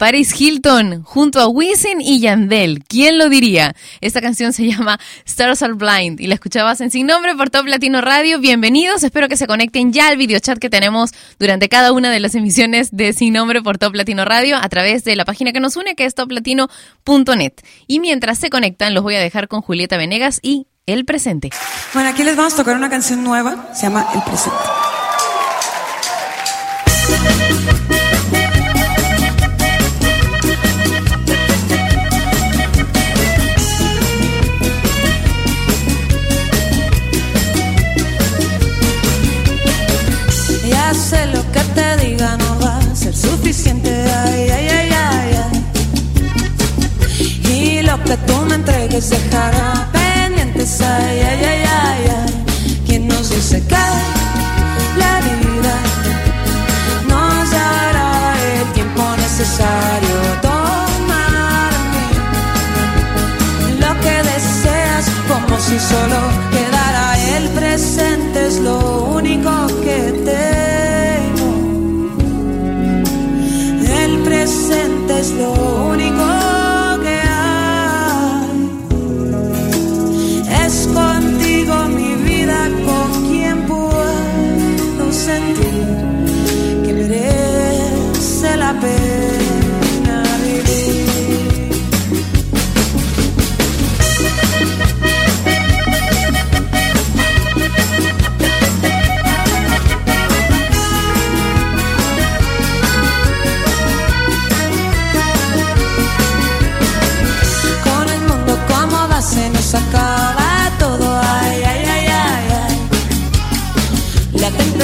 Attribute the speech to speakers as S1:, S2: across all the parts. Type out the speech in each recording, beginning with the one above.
S1: Paris Hilton junto a Wisin y Yandel. ¿Quién lo diría? Esta canción se llama Stars Are Blind y la escuchabas en Sin Nombre por Top Latino Radio. Bienvenidos, espero que se conecten ya al videochat que tenemos durante cada una de las emisiones de Sin Nombre por Top Latino Radio a través de la página que nos une que es toplatino.net. Y mientras se conectan los voy a dejar con Julieta Venegas y El Presente.
S2: Bueno, aquí les vamos a tocar una canción nueva, se llama El Presente.
S3: Tú me entregues dejará pendientes. Ay, ay, ay, ay, ay. ¿Quién nos dice que la vida nos dará el tiempo necesario? Tomar lo que deseas como si solo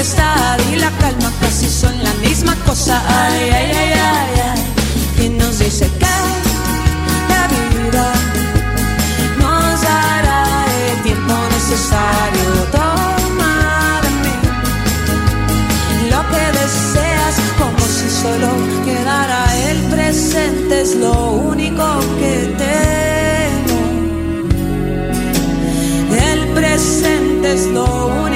S3: tempestad y la calma casi son la misma cosa. Ay, ay, ay, ay, ay. Y nos dice que la vida nos dará el tiempo necesario. Toma de mí lo que deseas como si solo quedara el presente es lo único que tengo el presente es lo único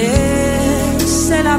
S3: que merece la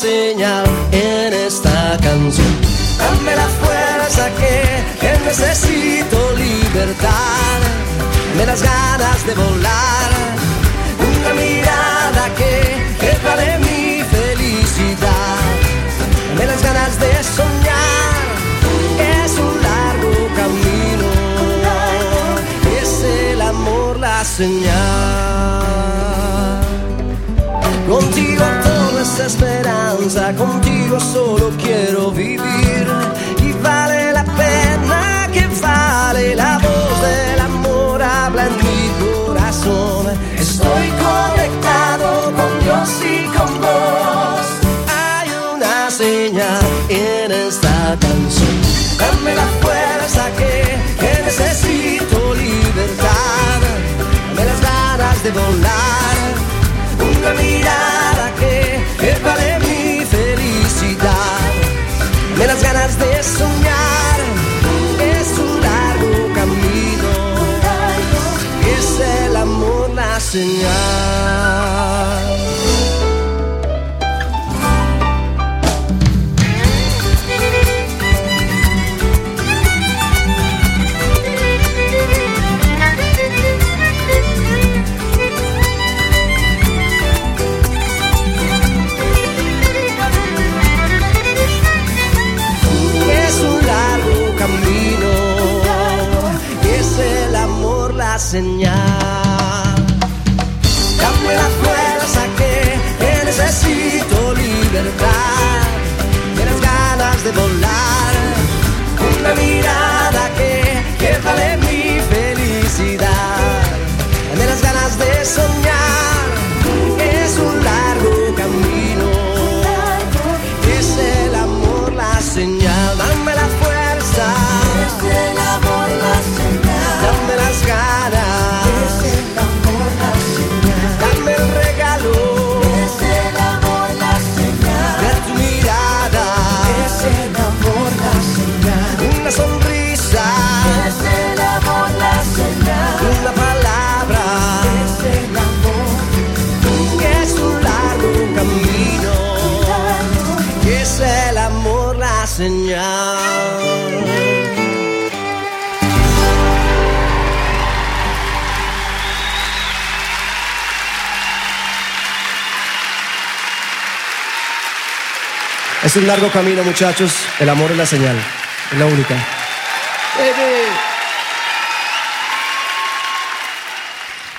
S4: Señal en esta canción. Dame la fuerza que, que necesito libertad. Me las ganas de volar. Una mirada que, vale mi felicidad. Me las ganas de soñar. Es un largo camino. Es el amor la señal. Contigo Esperanza contigo solo quiero vivir. Y vale la pena que vale, la voz del amor habla en mi corazón. Estoy conectado con Dios y con vos. Hay una señal en esta canción. Dame la fuerza que, que necesito libertad. Me las ganas de volar. de soñar es un largo camino, es el amor la. Señal. Es un largo camino, muchachos. El amor es la señal. Es la única.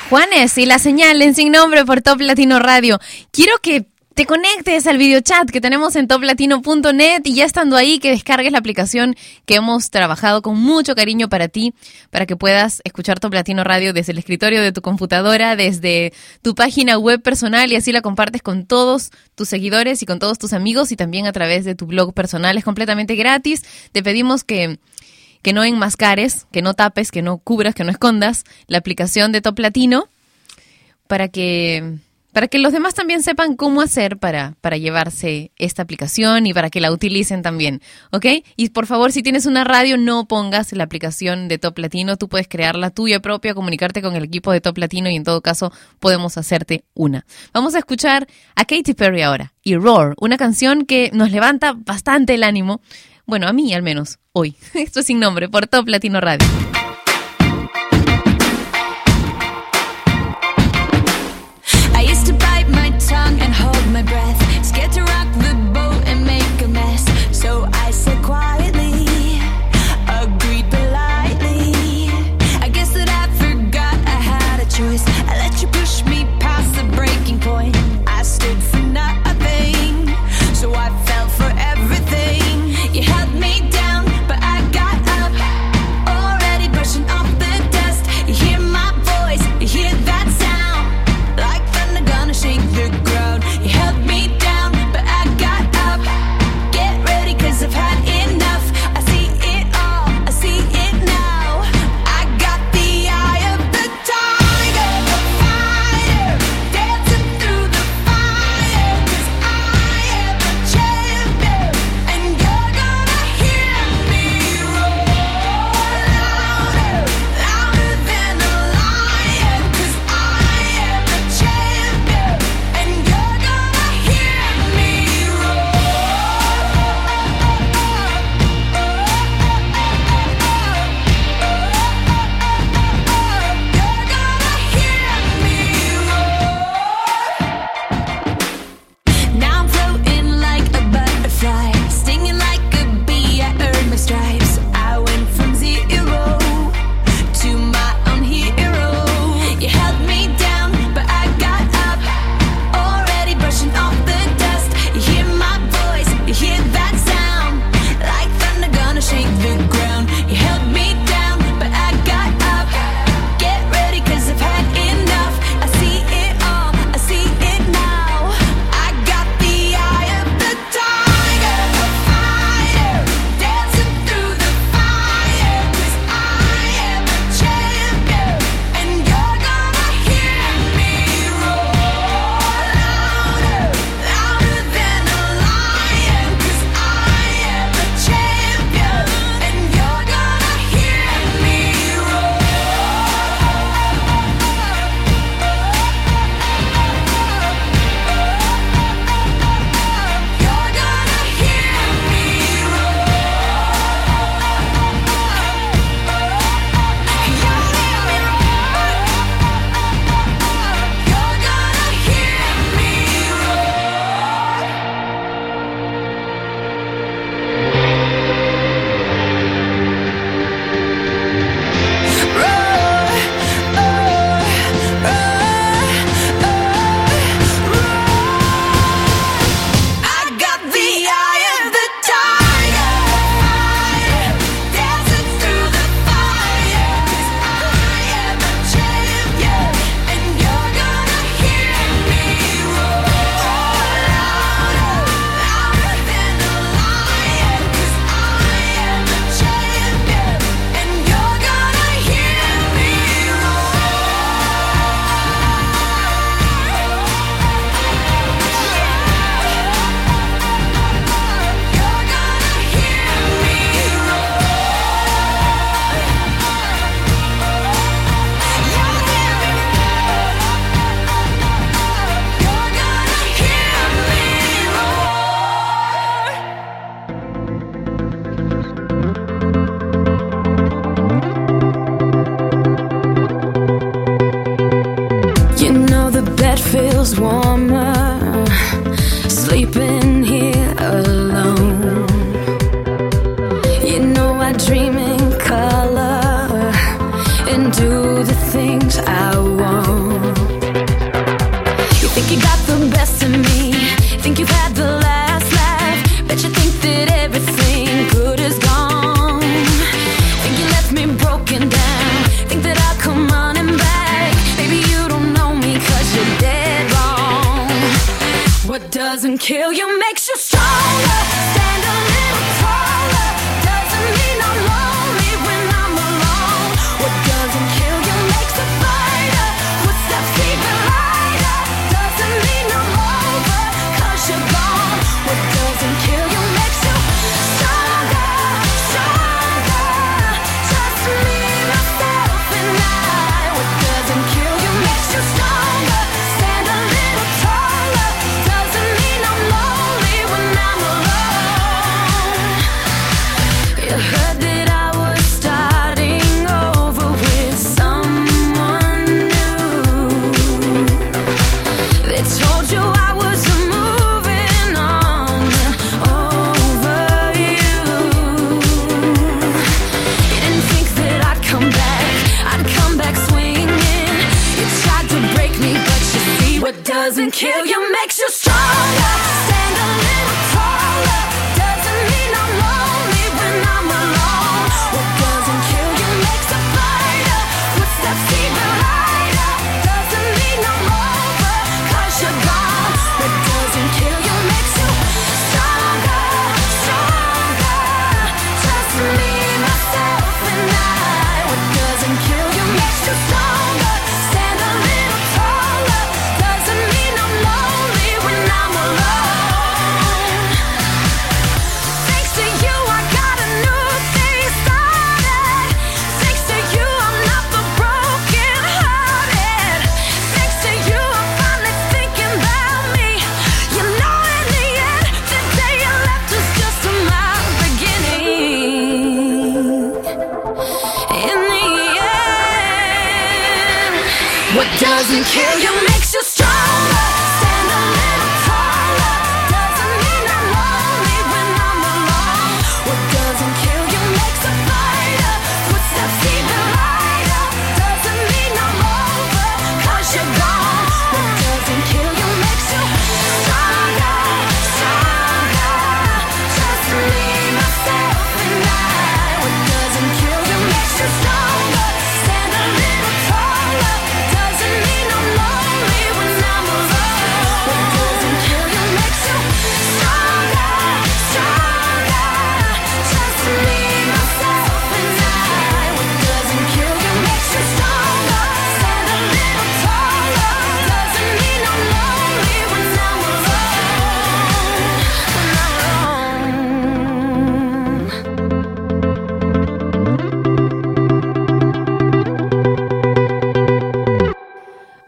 S1: Juanes y la señal en sin nombre por Top Latino Radio. Quiero que te conectes al videochat que tenemos en toplatino.net y ya estando ahí que descargues la aplicación que hemos trabajado con mucho cariño para ti, para que puedas escuchar Top Latino Radio desde el escritorio de tu computadora, desde tu página web personal y así la compartes con todos tus seguidores y con todos tus amigos y también a través de tu blog personal. Es completamente gratis. Te pedimos que que no enmascares, que no tapes, que no cubras, que no escondas la aplicación de Top Latino para que para que los demás también sepan cómo hacer para, para llevarse esta aplicación y para que la utilicen también, ¿ok? Y por favor, si tienes una radio, no pongas la aplicación de Top Latino, tú puedes crear la tuya propia, comunicarte con el equipo de Top Latino y en todo caso podemos hacerte una. Vamos a escuchar a Katy Perry ahora y Roar, una canción que nos levanta bastante el ánimo, bueno, a mí al menos, hoy. Esto es sin nombre, por Top Latino Radio.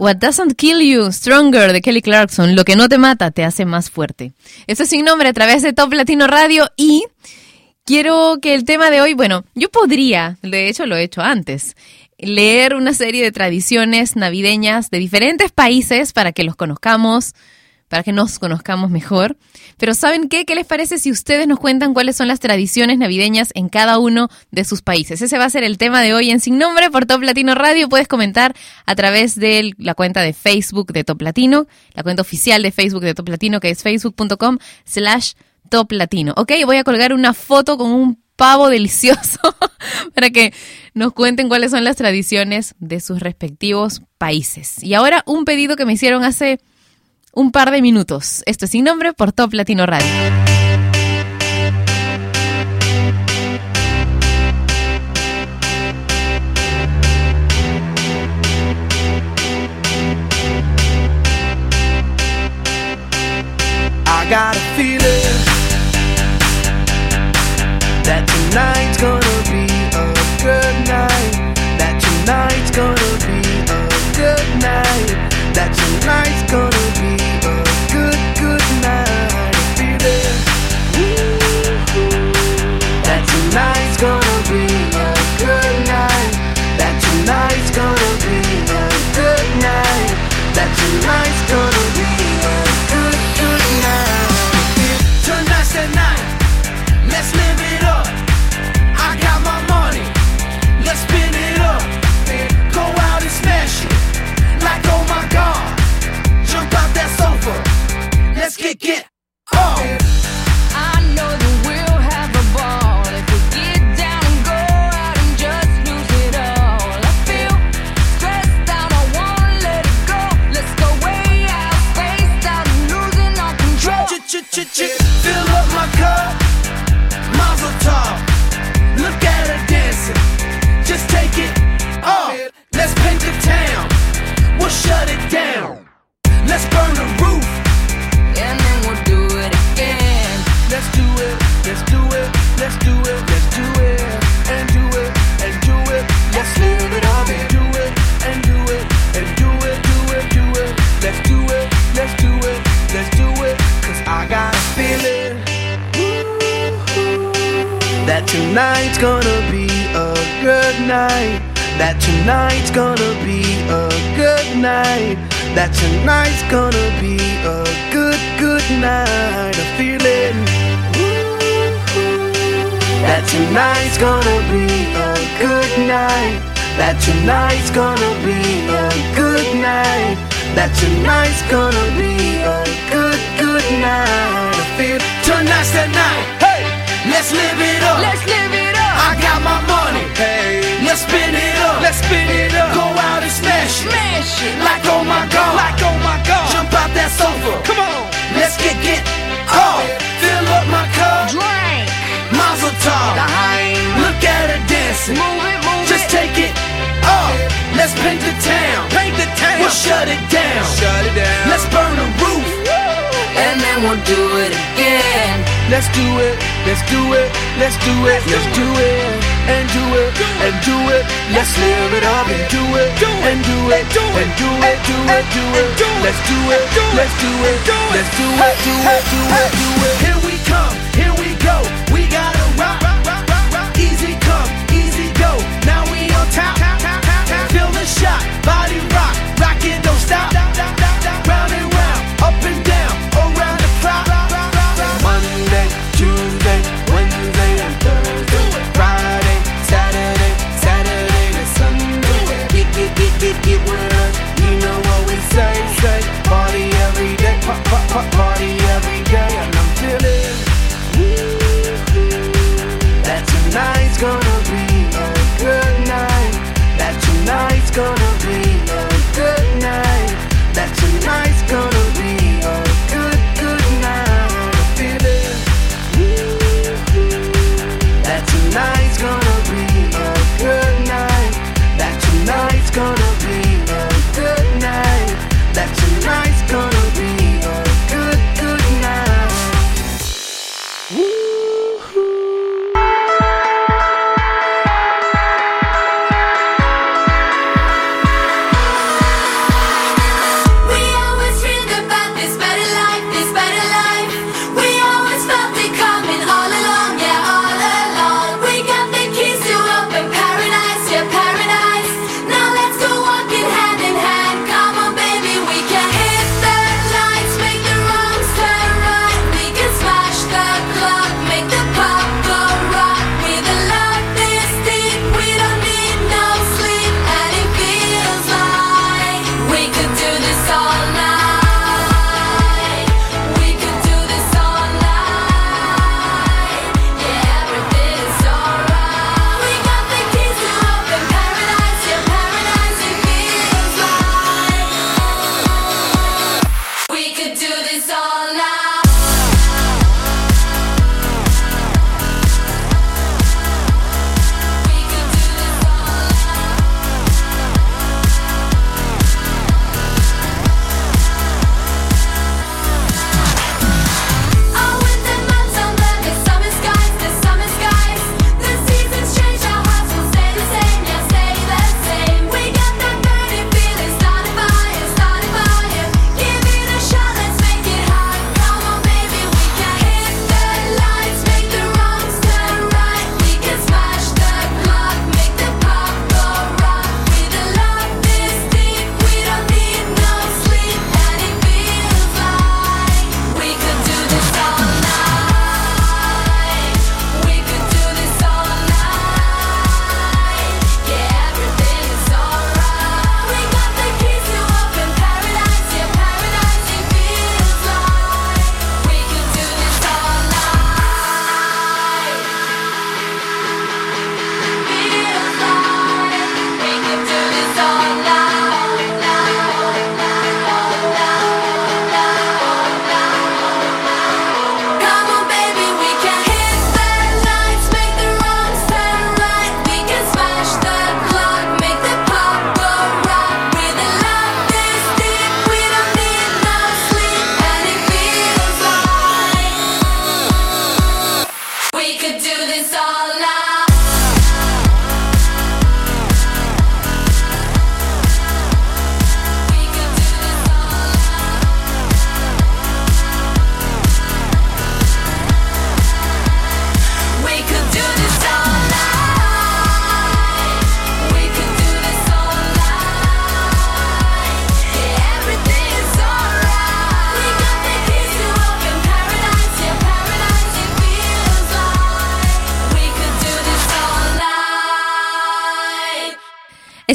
S5: What Doesn't Kill You, Stronger
S1: de Kelly Clarkson, Lo que no te mata te hace más fuerte. Esto es sin nombre a través de Top Latino Radio y quiero que el tema de hoy, bueno, yo podría, de hecho lo he hecho antes, leer una serie de tradiciones navideñas de diferentes países para que los conozcamos, para que nos conozcamos mejor. Pero ¿saben qué? ¿Qué les parece si ustedes nos cuentan cuáles son las tradiciones navideñas en cada uno de sus países? Ese va a ser el tema de hoy en Sin Nombre por Top Latino Radio. Puedes comentar a través de la cuenta de Facebook de Top Latino, la cuenta oficial de Facebook de Top Latino, que es facebook.com slash Top Latino. Ok, voy a colgar una foto con un pavo delicioso para que nos cuenten cuáles son las tradiciones de sus respectivos países. Y ahora un pedido que me hicieron hace un par de minutos. Esto es Sin Nombre por Top Latino Radio.
S6: Oh.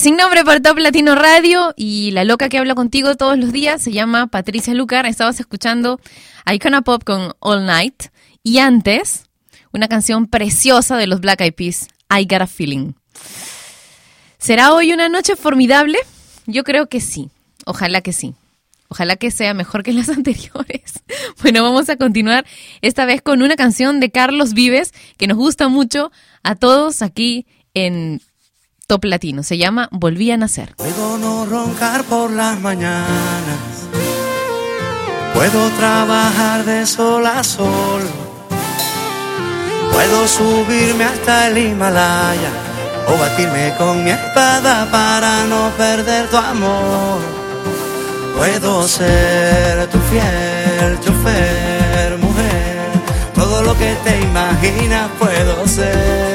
S1: Sin Nombre por Top Latino Radio y la loca que habla contigo todos los días se llama Patricia Lucar. Estabas escuchando Icona Pop con All Night y antes una canción preciosa de los Black Eyed Peas, I Got a Feeling. ¿Será hoy una noche formidable? Yo creo que sí, ojalá que sí. Ojalá que sea mejor que las anteriores. Bueno, vamos a continuar esta vez con una canción de Carlos Vives que nos gusta mucho a todos aquí en Top Latino. Se llama Volví a Nacer.
S7: Puedo no roncar por las mañanas. Puedo trabajar de sol a sol. Puedo subirme hasta el Himalaya o batirme con mi espada para no perder tu amor. Puedo ser tu fiel chofer, mujer. Todo lo que te imaginas puedo ser.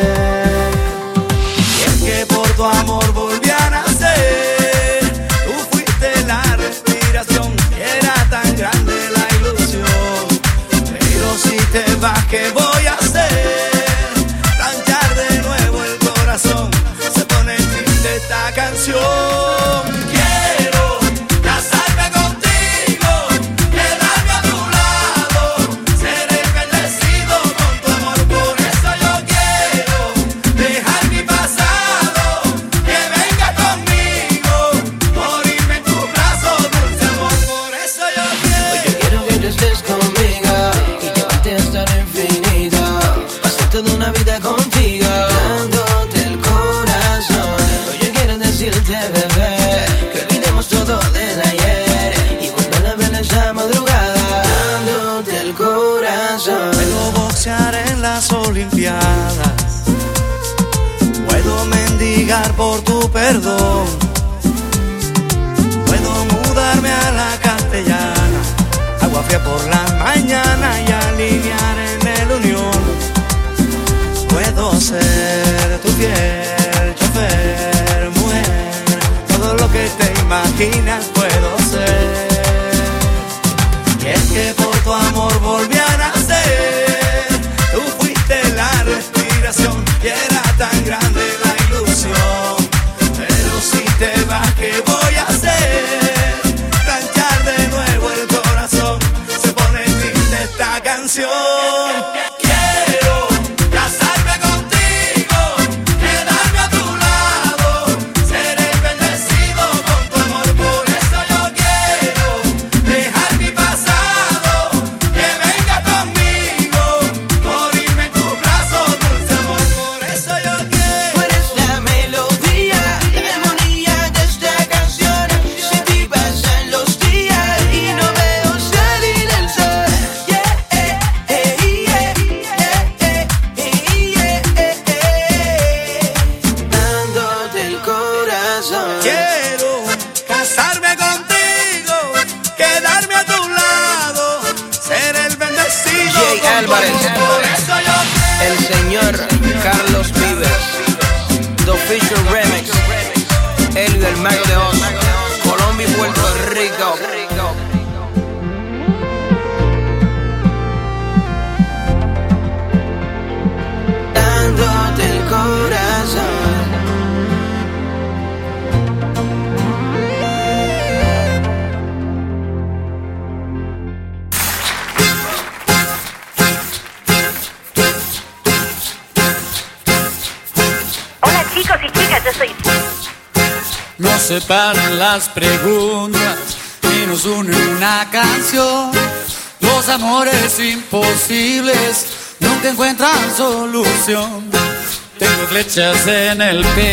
S8: en el pecho.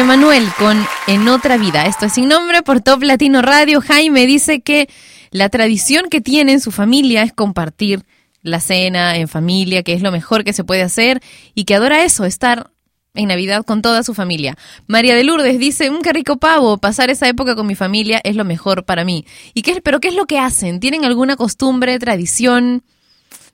S1: Emanuel con En otra vida. Esto es sin nombre por Top Latino Radio. Jaime dice que la tradición que tiene en su familia es compartir la cena en familia, que es lo mejor que se puede hacer y que adora eso, estar en Navidad con toda su familia. María de Lourdes dice, un qué rico pavo, pasar esa época con mi familia es lo mejor para mí. ¿Y qué, pero qué es lo que hacen? ¿Tienen alguna costumbre, tradición?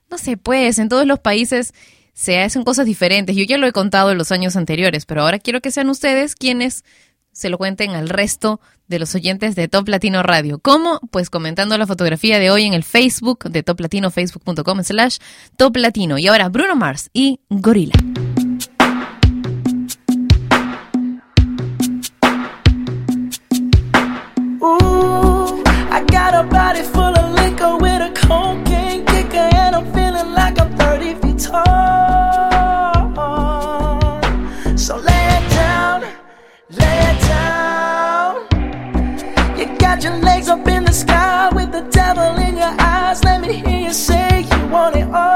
S1: No sé, pues, en todos los países se hacen cosas diferentes. Yo ya lo he contado en los años anteriores, pero ahora quiero que sean ustedes quienes se lo cuenten al resto de los oyentes de Top Latino Radio. ¿Cómo? Pues comentando la fotografía de hoy en el Facebook de Top Latino, facebook.com slash Top Latino. Y ahora Bruno Mars y Gorila.
S9: I got a body full of with a cocaine kicker, and I'm feeling like I'm 30 So lay it down, lay it down. You got your legs up in the sky with the devil in your eyes. Let me hear you say you want it all.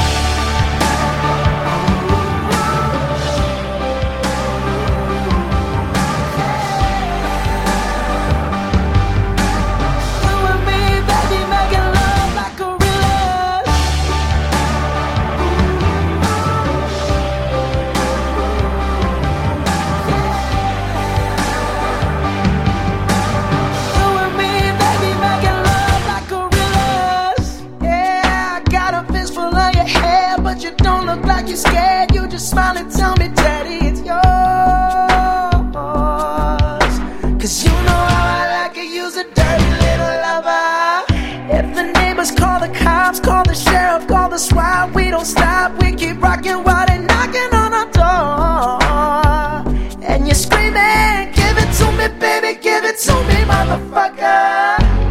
S9: You're scared. You just smile and tell me, Daddy, it's yours. Cause you know how I like it, use a dirty little lover. If the neighbors call the cops, call the sheriff, call the SWAT, we don't stop. We keep rocking while they're knocking on our door. And you're screaming, give it to me, baby, give it to me, motherfucker.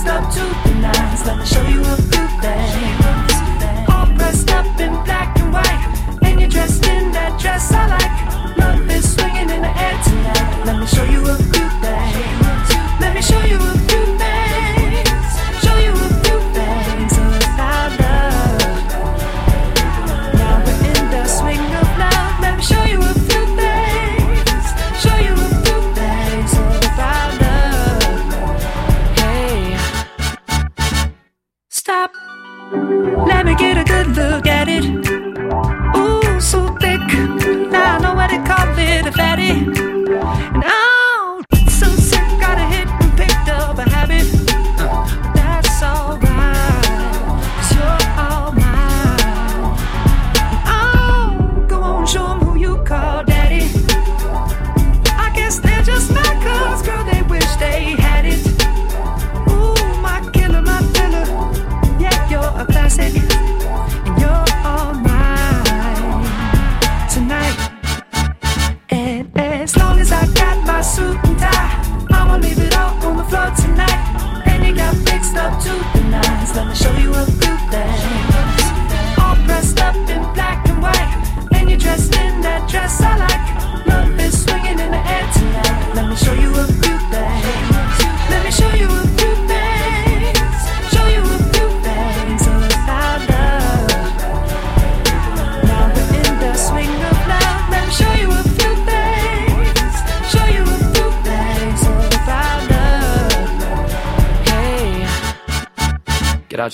S9: Stop to the nines, let me show you a
S10: good thing.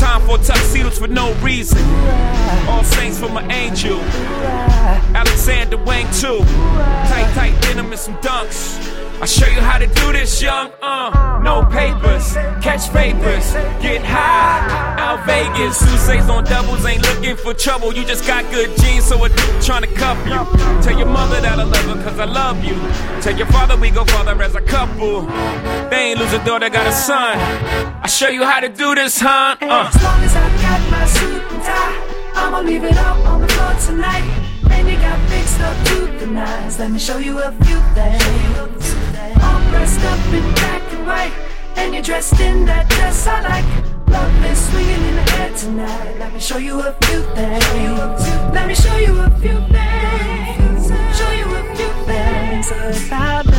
S11: Time for tuxedos for no reason. All saints for my angel. Alexander Wang too. Tight, tight denim and some dunks. I show you how to do this, young. Uh, no papers, catch papers, get high. Out Vegas, Sousa's on doubles, ain't looking for trouble. You just got good genes, so a dude trying to cuff you. Tell your mother that I love her, cause I love you. Tell your father we go father as a couple. They ain't lose a daughter, got a son. Show you how to do this, huh? Uh.
S10: As long as I got my suit and tie, I'ma leave it up on the floor tonight. And you got fixed up to the nines. Let me show you a few things. All dressed up in black and white, and you're dressed in that dress I like. Love is swinging in the air tonight. Let me show you a few things. Let me show you a few things. Show you a few things about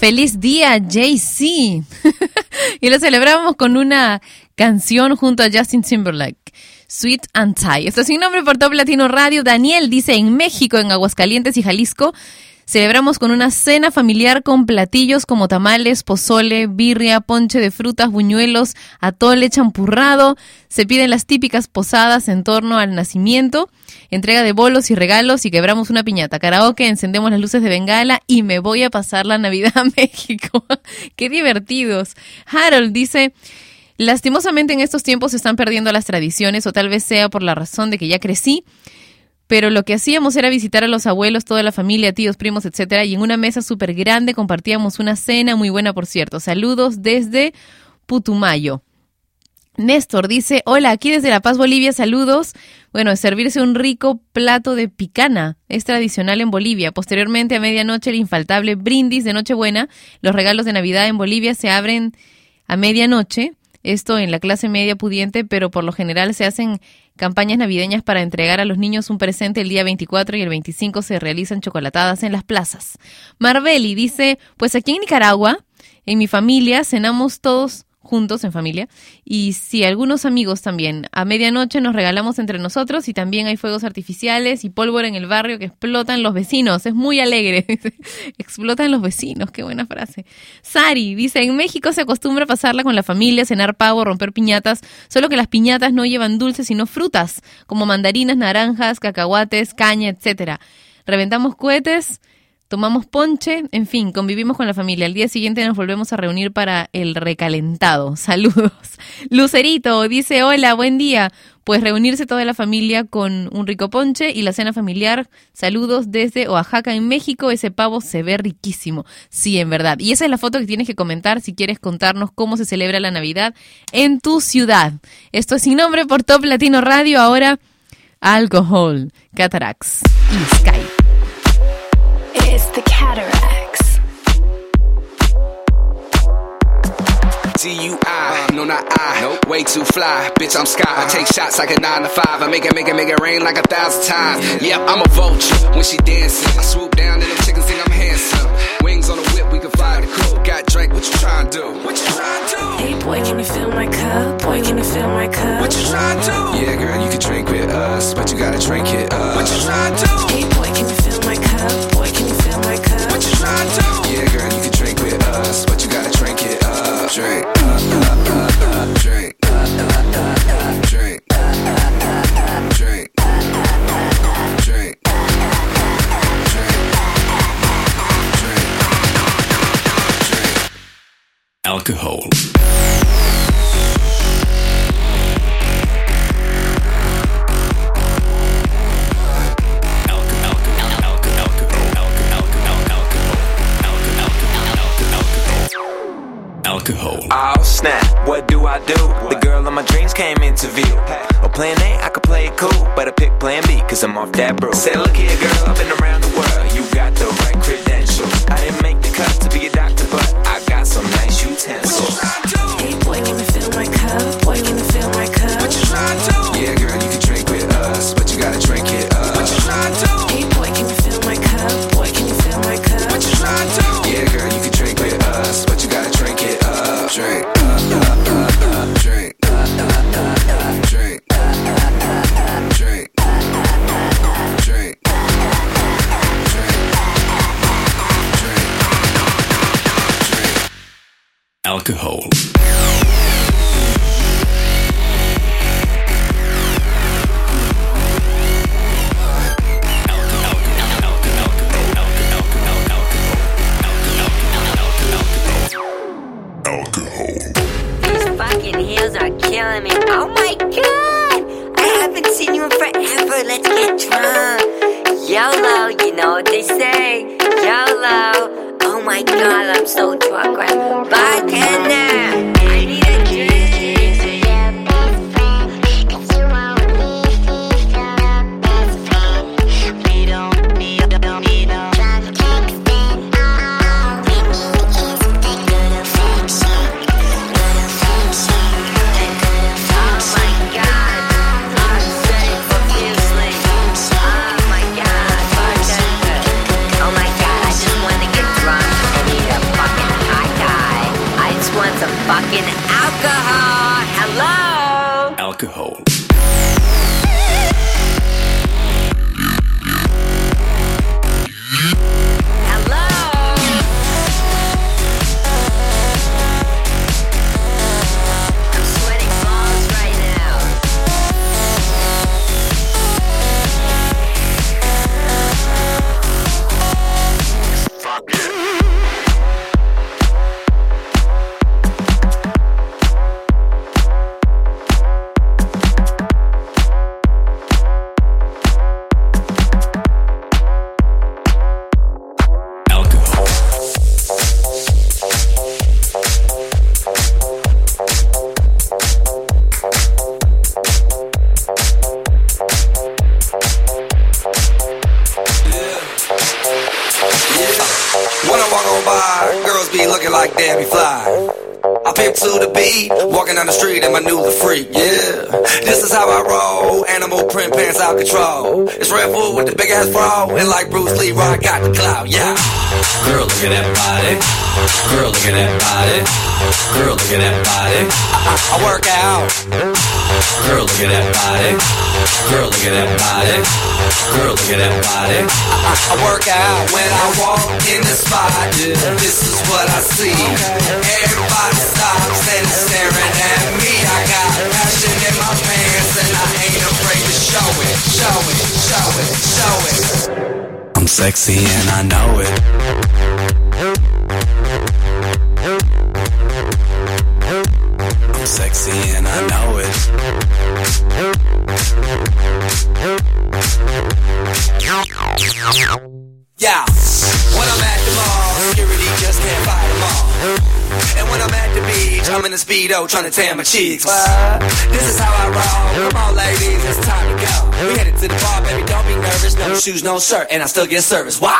S1: Feliz día, Jay-Z. y lo celebramos con una canción junto a Justin Timberlake. Sweet and Tie. Esto sin nombre por Top Latino Radio. Daniel dice en México, en Aguascalientes y Jalisco, celebramos con una cena familiar con platillos como tamales, pozole, birria, ponche de frutas, buñuelos, atole, champurrado. Se piden las típicas posadas en torno al nacimiento, entrega de bolos y regalos y quebramos una piñata. Karaoke, encendemos las luces de bengala y me voy a pasar la Navidad a México. ¡Qué divertidos! Harold dice... Lastimosamente en estos tiempos se están perdiendo las tradiciones o tal vez sea por la razón de que ya crecí, pero lo que hacíamos era visitar a los abuelos, toda la familia, tíos, primos, etcétera, y en una mesa súper grande compartíamos una cena muy buena, por cierto. Saludos desde Putumayo. Néstor dice, hola, aquí desde La Paz, Bolivia, saludos. Bueno, servirse un rico plato de picana es tradicional en Bolivia. Posteriormente, a medianoche, el infaltable brindis de Nochebuena. Los regalos de Navidad en Bolivia se abren a medianoche. Esto en la clase media pudiente, pero por lo general se hacen campañas navideñas para entregar a los niños un presente el día 24 y el 25 se realizan chocolatadas en las plazas. Marbeli dice, pues aquí en Nicaragua, en mi familia, cenamos todos juntos en familia. Y si algunos amigos también a medianoche nos regalamos entre nosotros y también hay fuegos artificiales y pólvora en el barrio que explotan los vecinos. Es muy alegre. Explotan los vecinos qué buena frase. Sari dice en México se acostumbra pasarla con la familia cenar pavo romper piñatas solo que las piñatas no llevan dulces sino frutas como mandarinas naranjas cacahuates caña etcétera. Reventamos cohetes tomamos ponche, en fin, convivimos con la familia. Al día siguiente nos volvemos a reunir para el recalentado. Saludos. Lucerito dice, hola, buen día. Pues reunirse toda la familia con un rico ponche y la cena familiar. Saludos desde Oaxaca, en México. Ese pavo se ve riquísimo. Sí, en verdad. Y esa es la foto que tienes que comentar si quieres contarnos cómo se celebra la Navidad en tu ciudad. Esto es sin nombre por Top Latino Radio. Ahora, Alcohol, Cataracts y Sky.
S9: It's the cataracts.
S12: D-U-I, no not I, nope. way too fly, bitch I'm sky I take shots like a 9 to 5, I make it, make it, make it rain like a thousand times Yep, I'm a vulture, when she dancing I swoop down and them chickens think I'm handsome Wings on the whip, we can fly the coop Got Drake, what you trying to do? What you trying to do?
S9: Hey boy, can you fill my cup? Boy, can you fill my cup?
S12: What you trying to do? Yeah girl, you can drink with us, but you gotta drink it up What you trying to do?
S9: Hey boy, can you
S12: drink, drink, drink, drink, drink.
S13: Alcohol. Alcohol.
S6: Oh snap, what do I do? The girl of my dreams came into view. Or plan A, I could play it cool, but I pick plan B, cause I'm off that brew. Say, look here, girl, I've been around the world, you got the right credentials. I didn't make the cut to be a doctor, but I got some nice utensils.
S9: What you to? Hey boy, can you fill my cup? Boy, can you fill my cup?
S14: What
S12: you trying to Yeah,
S13: girl,
S12: alcohol. cheeks. What? This is how I roll. Come on, ladies, it's time to go. We headed to the bar, baby. Don't be nervous. No shoes, no shirt, and I still get service.
S13: Why?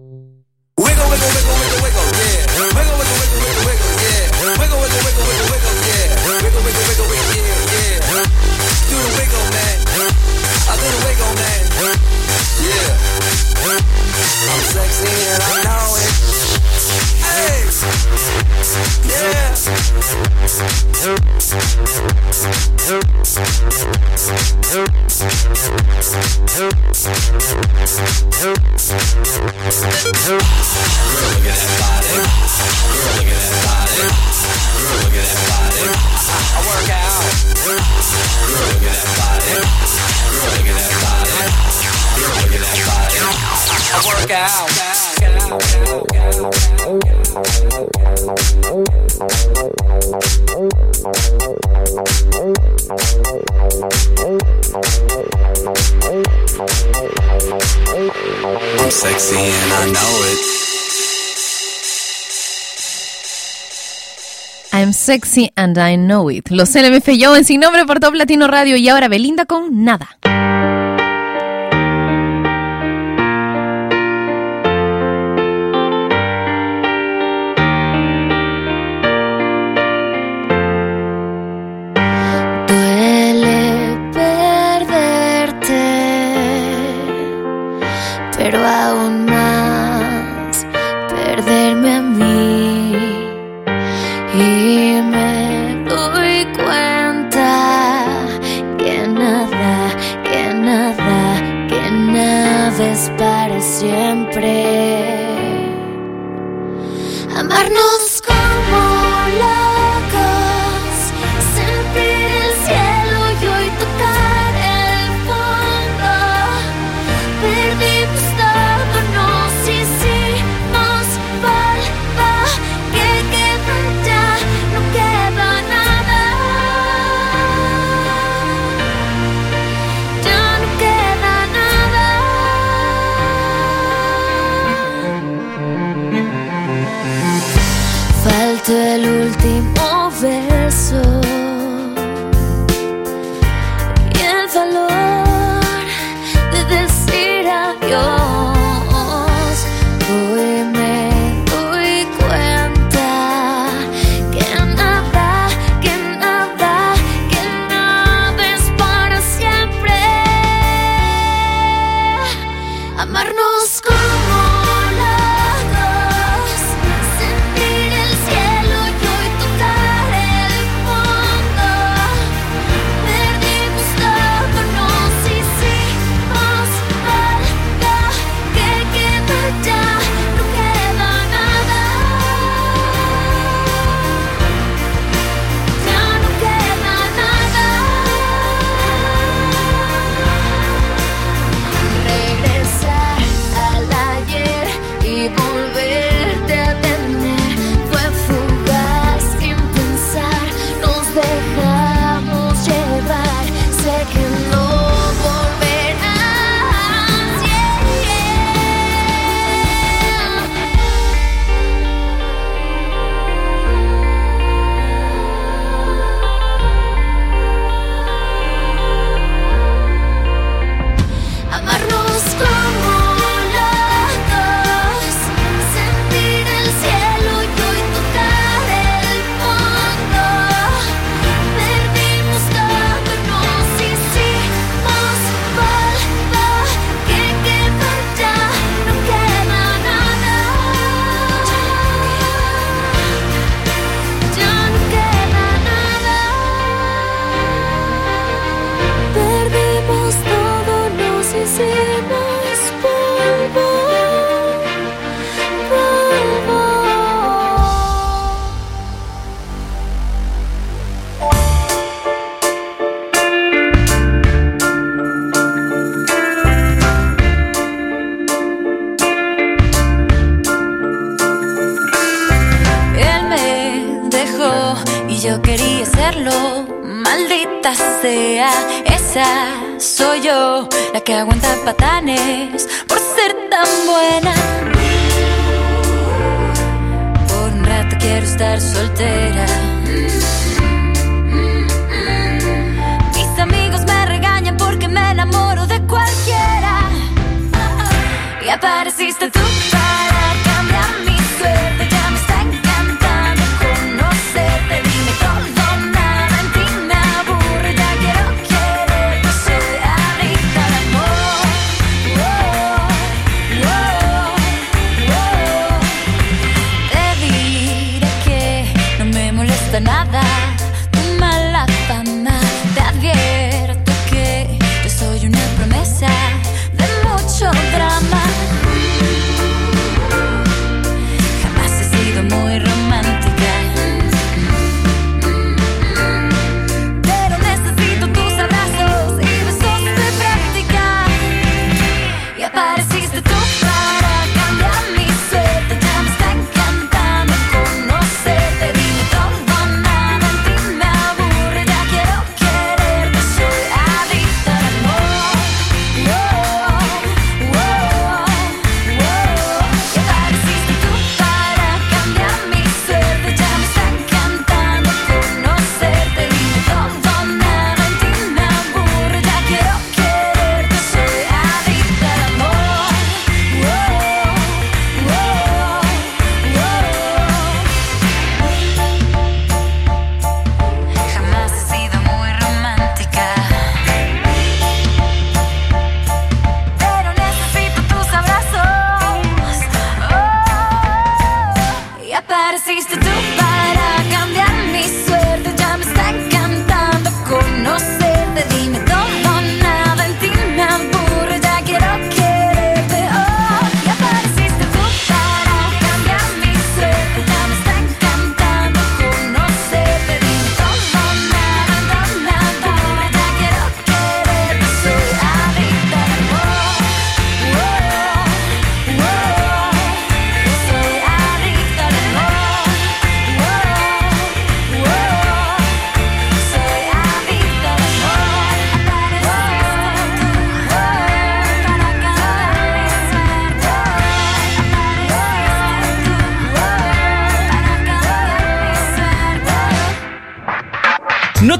S13: that I'm
S1: not Sexy and I Know It. Los LMF Yo en Sin Nombre por Top Latino Radio y ahora Belinda con
S15: Nada.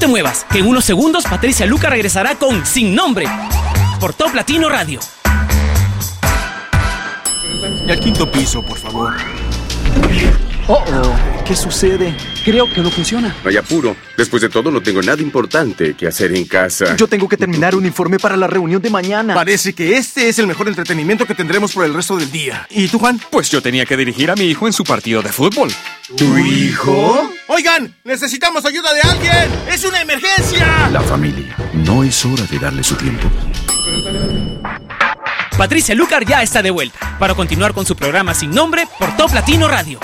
S5: Te
S6: muevas, que en unos segundos Patricia Luca regresará con Sin Nombre por Top Latino Radio.
S16: Y al quinto piso, por favor.
S17: Oh, oh, ¿qué sucede? Creo que no funciona.
S18: No hay apuro. Después de todo, no tengo nada importante que hacer en casa.
S17: Yo tengo que terminar un informe para la reunión de mañana.
S16: Parece que este es el mejor entretenimiento que tendremos por el resto del día. ¿Y tú, Juan?
S19: Pues yo tenía que dirigir a mi hijo en su partido de fútbol.
S16: ¿Tu hijo? Oigan, necesitamos ayuda de alguien. ¡Es una emergencia!
S20: La familia. ¿No es hora de darle su tiempo?
S6: Patricia Lucar ya está de vuelta para continuar con su programa sin nombre por Top Latino Radio.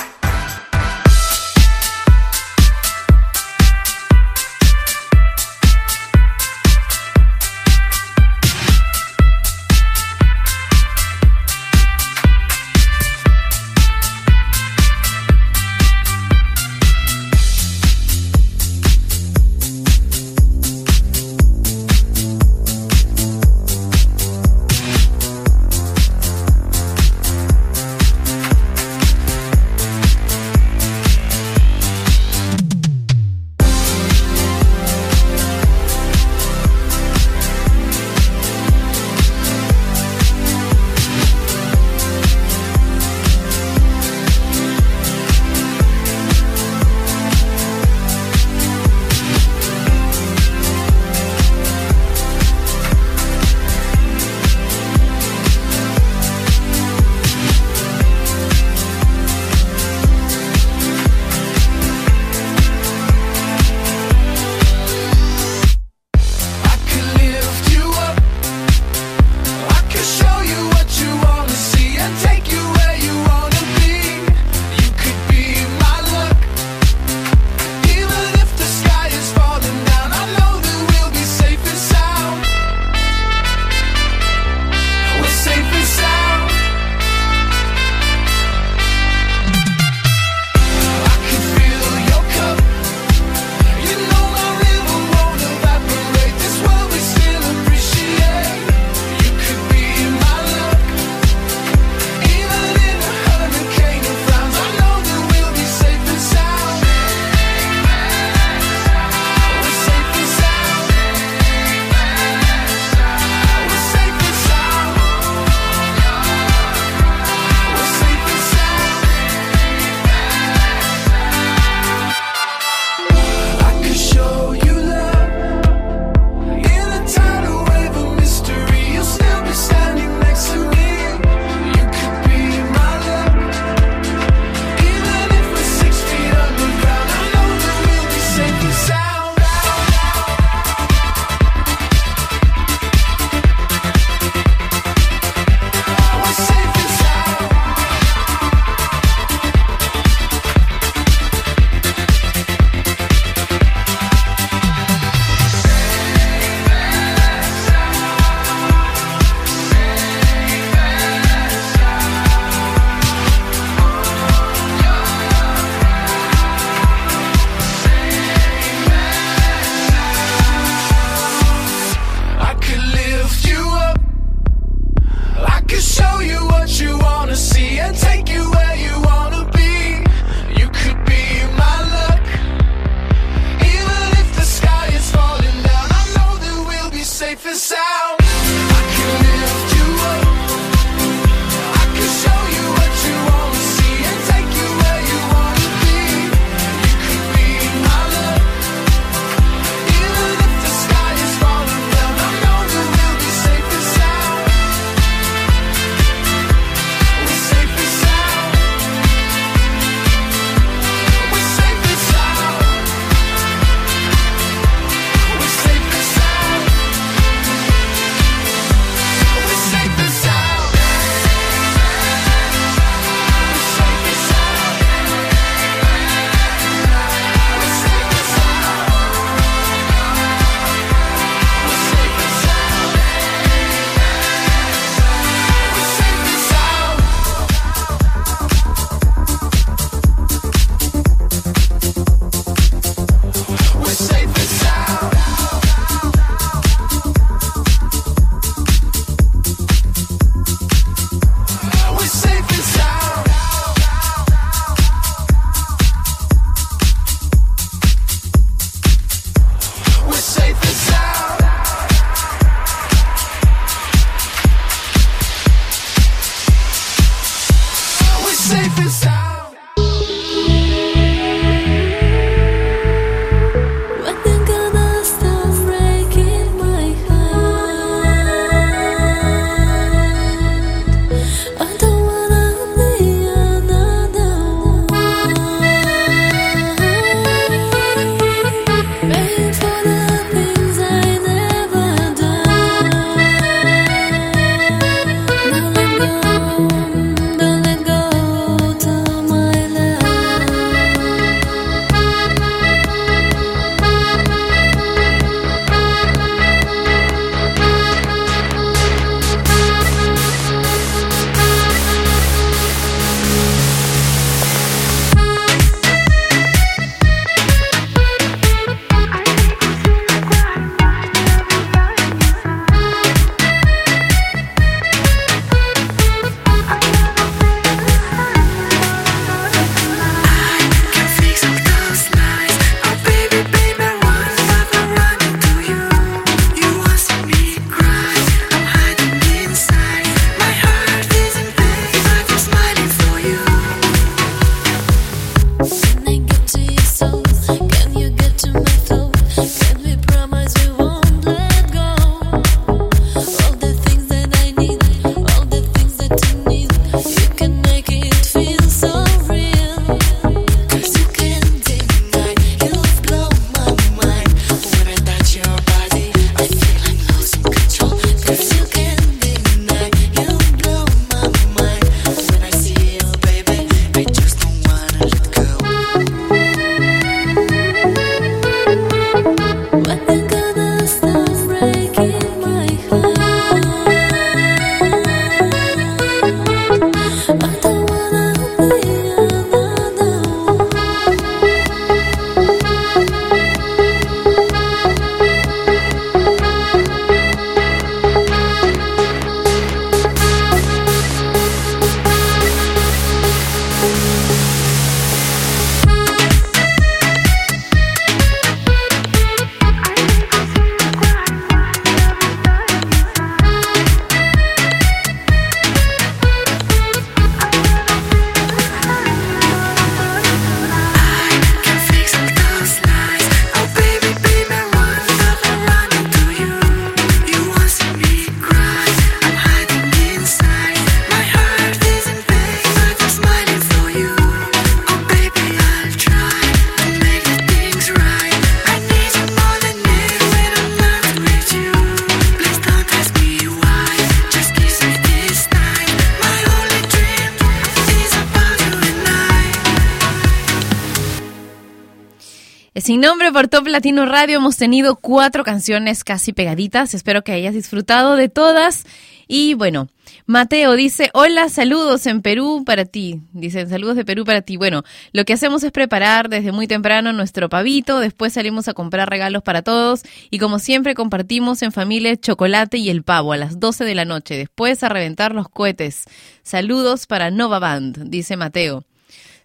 S1: Por Top Latino Radio hemos tenido cuatro canciones casi pegaditas. Espero que hayas disfrutado de todas. Y bueno, Mateo dice, hola, saludos en Perú para ti. Dicen, saludos de Perú para ti. Bueno, lo que hacemos es preparar desde muy temprano nuestro pavito, después salimos a comprar regalos para todos y como siempre compartimos en familia chocolate y el pavo a las 12 de la noche, después a reventar los cohetes. Saludos para Nova Band, dice Mateo.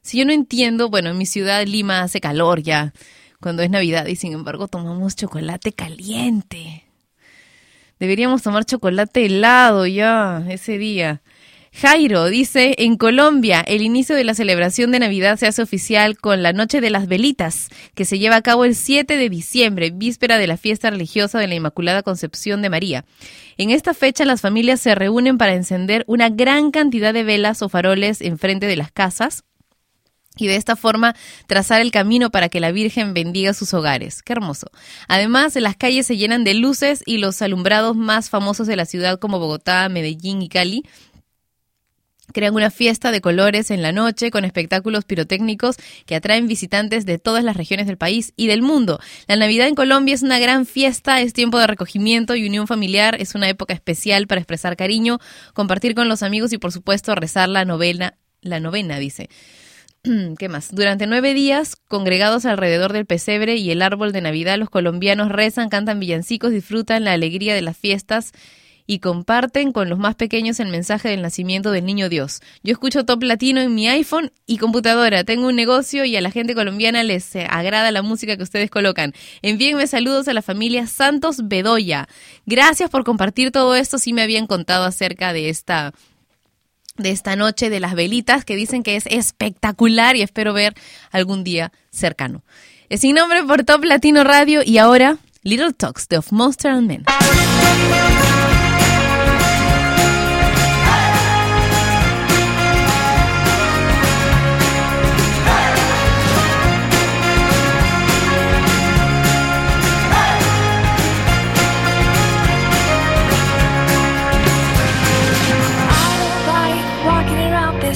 S1: Si yo no entiendo, bueno, en mi ciudad Lima hace calor ya cuando es Navidad y sin embargo tomamos chocolate caliente. Deberíamos tomar chocolate helado ya ese día. Jairo dice, en Colombia el inicio de la celebración de Navidad se hace oficial con la Noche de las Velitas, que se lleva a cabo el 7 de diciembre, víspera de la fiesta religiosa de la Inmaculada Concepción de María. En esta fecha las familias se reúnen para encender una gran cantidad de velas o faroles enfrente de las casas y de esta forma trazar el camino para que la Virgen bendiga sus hogares. Qué hermoso. Además, las calles se llenan de luces y los alumbrados más famosos de la ciudad como Bogotá, Medellín y Cali crean una fiesta de colores en la noche con espectáculos pirotécnicos que atraen visitantes de todas las regiones del país y del mundo. La Navidad en Colombia es una gran fiesta, es tiempo de recogimiento y unión familiar, es una época especial para expresar cariño, compartir con los amigos y por supuesto rezar la novena, la novena dice. ¿Qué más? Durante nueve días, congregados alrededor del pesebre y el árbol de Navidad, los colombianos rezan, cantan villancicos, disfrutan la alegría de las fiestas y comparten con los más pequeños el mensaje del nacimiento del niño Dios. Yo escucho Top Latino en mi iPhone y computadora. Tengo un negocio y a la gente colombiana les eh, agrada la música que ustedes colocan. Envíenme saludos a la familia Santos Bedoya. Gracias por compartir todo esto. Sí me habían contado acerca de esta de esta noche de las velitas que dicen que es espectacular y espero ver algún día cercano. Es sin nombre por Top Latino Radio y ahora Little Talks de Of Monster and Men.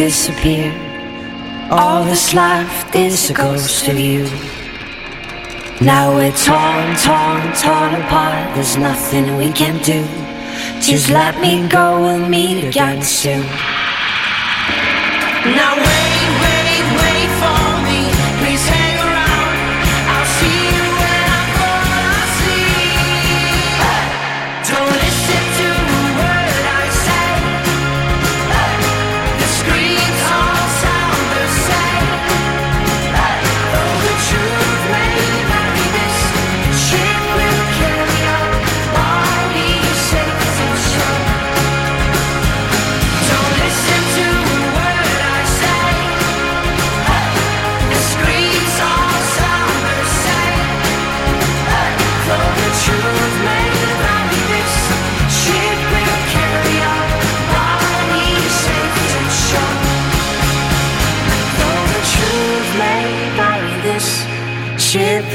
S3: disappear. All that's left is a ghost of you. Now we're torn, torn, torn apart. There's nothing we can do. Just let me go, we'll meet again soon.
S21: Now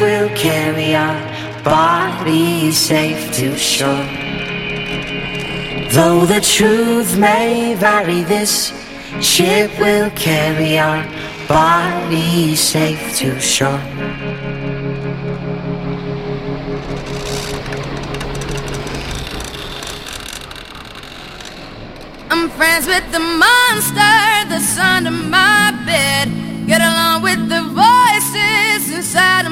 S21: will carry our body safe to shore. Though the truth may vary, this ship will carry our body safe to shore.
S3: I'm friends with the monster that's under my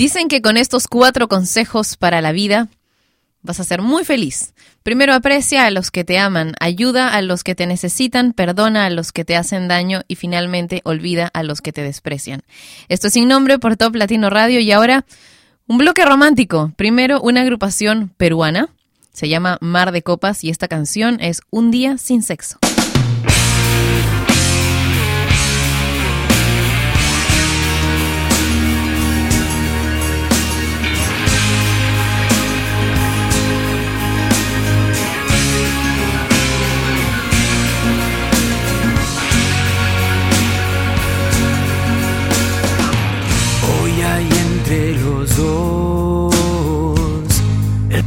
S1: Dicen que con estos cuatro consejos para la vida vas a ser muy feliz. Primero aprecia a los que te aman, ayuda a los que te necesitan, perdona a los que te hacen daño y finalmente olvida a los que te desprecian. Esto es sin nombre por Top Latino Radio y ahora un bloque romántico. Primero una agrupación peruana, se llama Mar de Copas y esta canción es Un día sin sexo.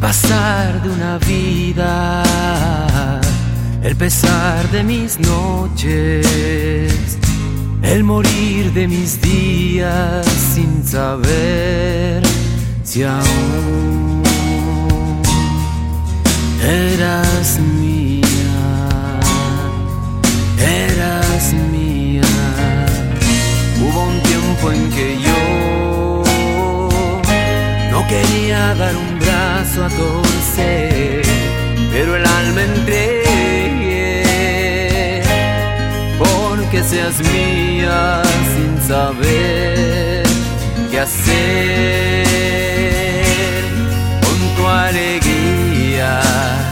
S22: Pasar de una vida, el pesar de mis noches, el morir de mis días sin saber si aún eras mía, eras mía. Hubo un tiempo en que yo no quería dar un brazo a torcer, pero el alma entregué porque seas mía sin saber qué hacer con tu alegría.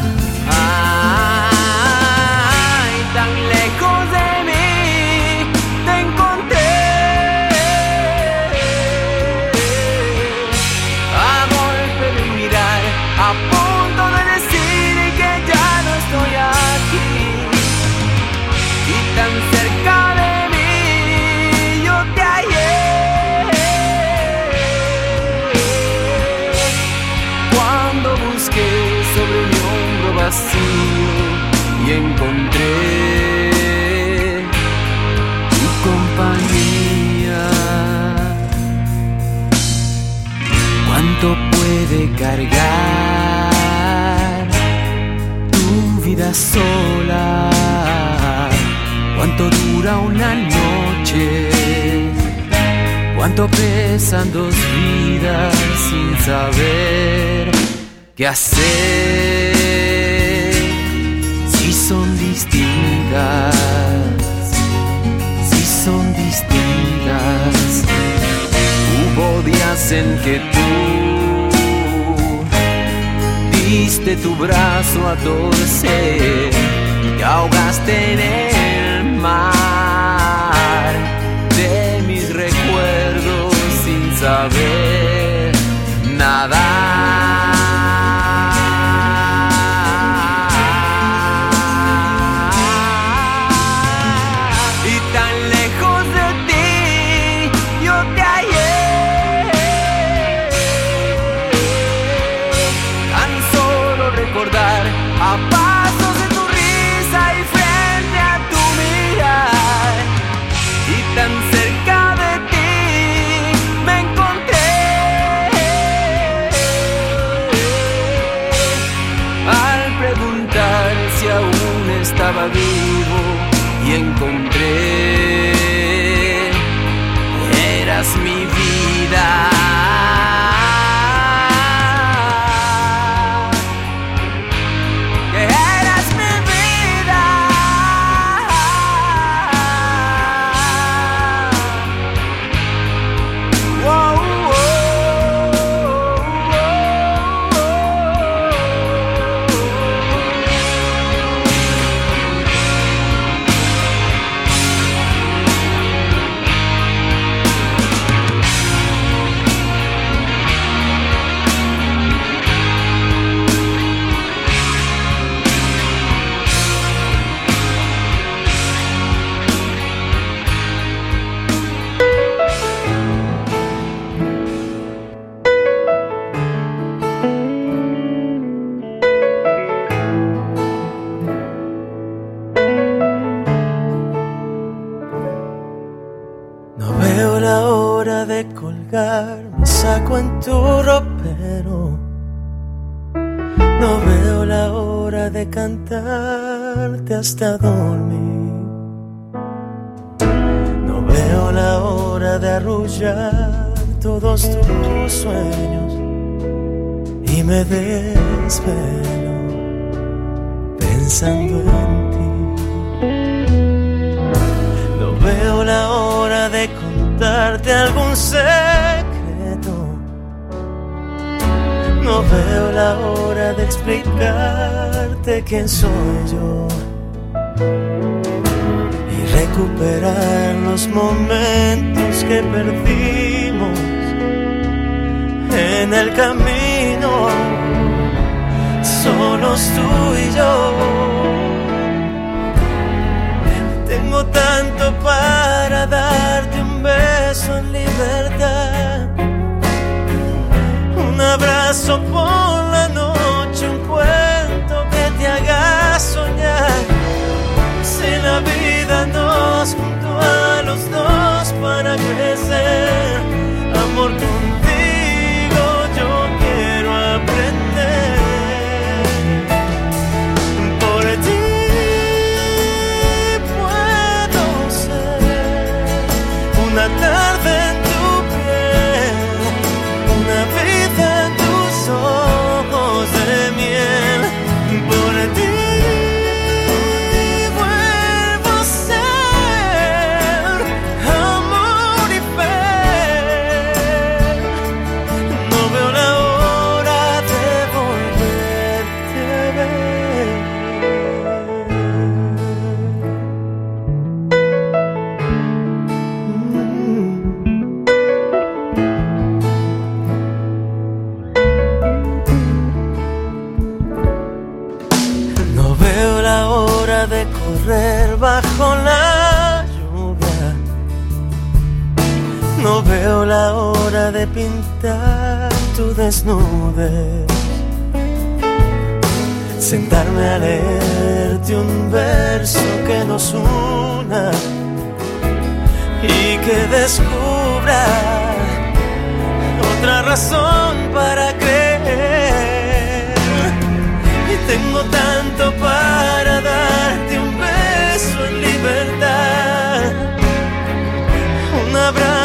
S22: Cargar tu vida sola? ¿Cuánto dura una noche? ¿Cuánto pesan dos vidas sin saber qué hacer? Si son distintas, si son distintas. Hubo días en que tú diste tu brazo a torcer, te ahogaste en el mar. De mis recuerdos sin saber aún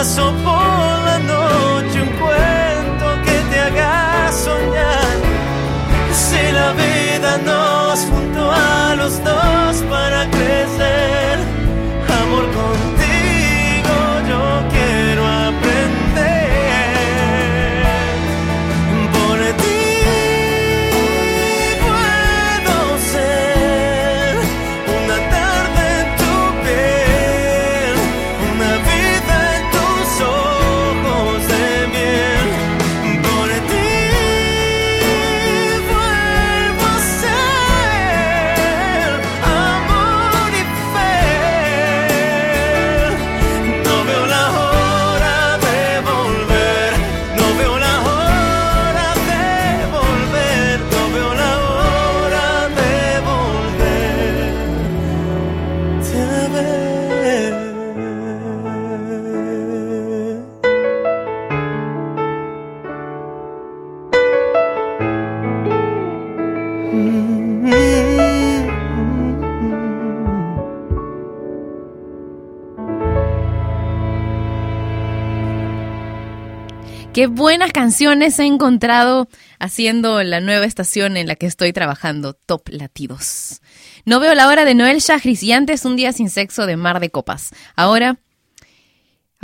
S23: abrazo por
S1: Qué buenas canciones he encontrado haciendo la nueva estación en la que estoy trabajando, Top Latidos. No veo la hora de Noel Shahris y antes un día sin sexo de Mar de Copas. Ahora,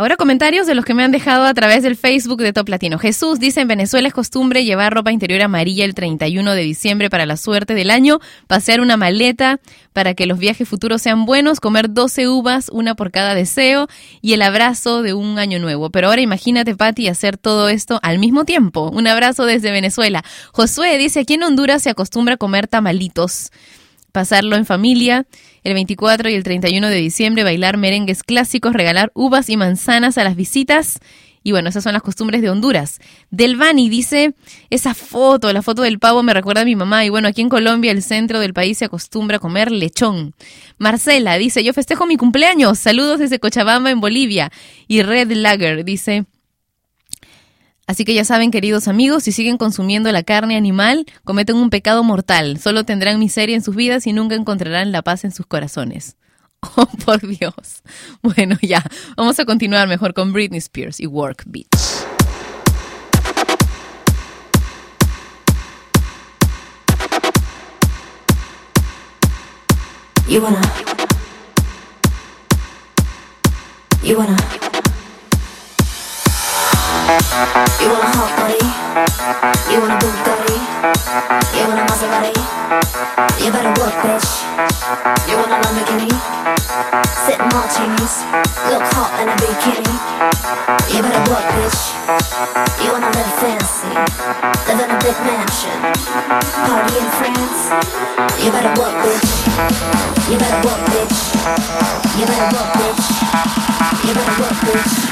S1: ahora comentarios de los que me han dejado a través del Facebook de Top Latino. Jesús dice, en Venezuela es costumbre llevar ropa interior amarilla el 31 de diciembre para la suerte del año, pasear una maleta para que los viajes futuros sean buenos, comer 12 uvas, una por cada deseo y el abrazo de un año nuevo. Pero ahora imagínate, Patti, hacer todo esto al mismo tiempo. Un abrazo desde Venezuela. Josué dice, aquí en Honduras se acostumbra a comer tamalitos pasarlo en familia, el 24 y el 31 de diciembre bailar merengues clásicos, regalar uvas y manzanas a las visitas. Y bueno, esas son las costumbres de Honduras. Delvani dice, esa foto, la foto del pavo me recuerda a mi mamá. Y bueno, aquí en Colombia, el centro del país se acostumbra a comer lechón. Marcela dice, yo festejo mi cumpleaños. Saludos desde Cochabamba, en Bolivia. Y Red Lager dice, Así que ya saben, queridos amigos, si siguen consumiendo la carne animal, cometen un pecado mortal. Solo tendrán miseria en sus vidas y nunca encontrarán la paz en sus corazones. Oh, por Dios. Bueno, ya, vamos a continuar mejor con Britney Spears y Work Beats.
S15: You want a hot body? You want a Bugatti? You want a Maserati? You better work, bitch. You want a Lamborghini? Sit martinis, look hot in a bikini. You better work, bitch. You want a live fancy, living in a big mansion, party in France. You better work, bitch. You better work, bitch. You better work, bitch. You better work, bitch.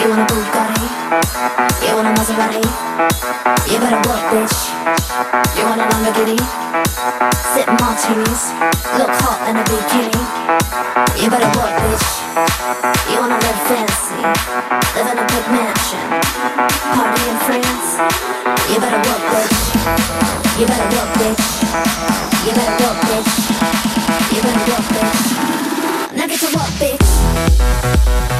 S15: You want a Bugatti? You want a Maserati? You better work, bitch. You want a Lamborghini? Sip martinis, look hot in a bikini. You better work, bitch. You wanna live fancy, live in a big mansion, party in France. You better work, bitch. You better work, bitch. You better work, bitch. You better work, bitch. Now get to work, bitch.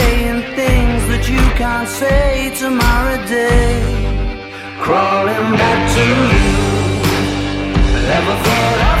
S24: Saying things that you can't say tomorrow day. Crawling back to you. Never thought of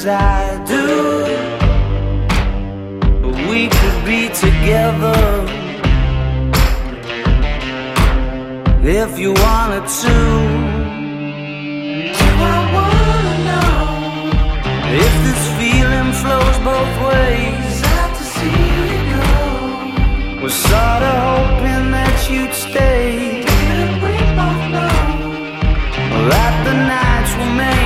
S24: as I do. But we could be together if you wanted to. Do I wanna know if this feeling flows both ways? Sad to see you go. Was sorta hoping that you'd stay. Didn't we both know that the nights were made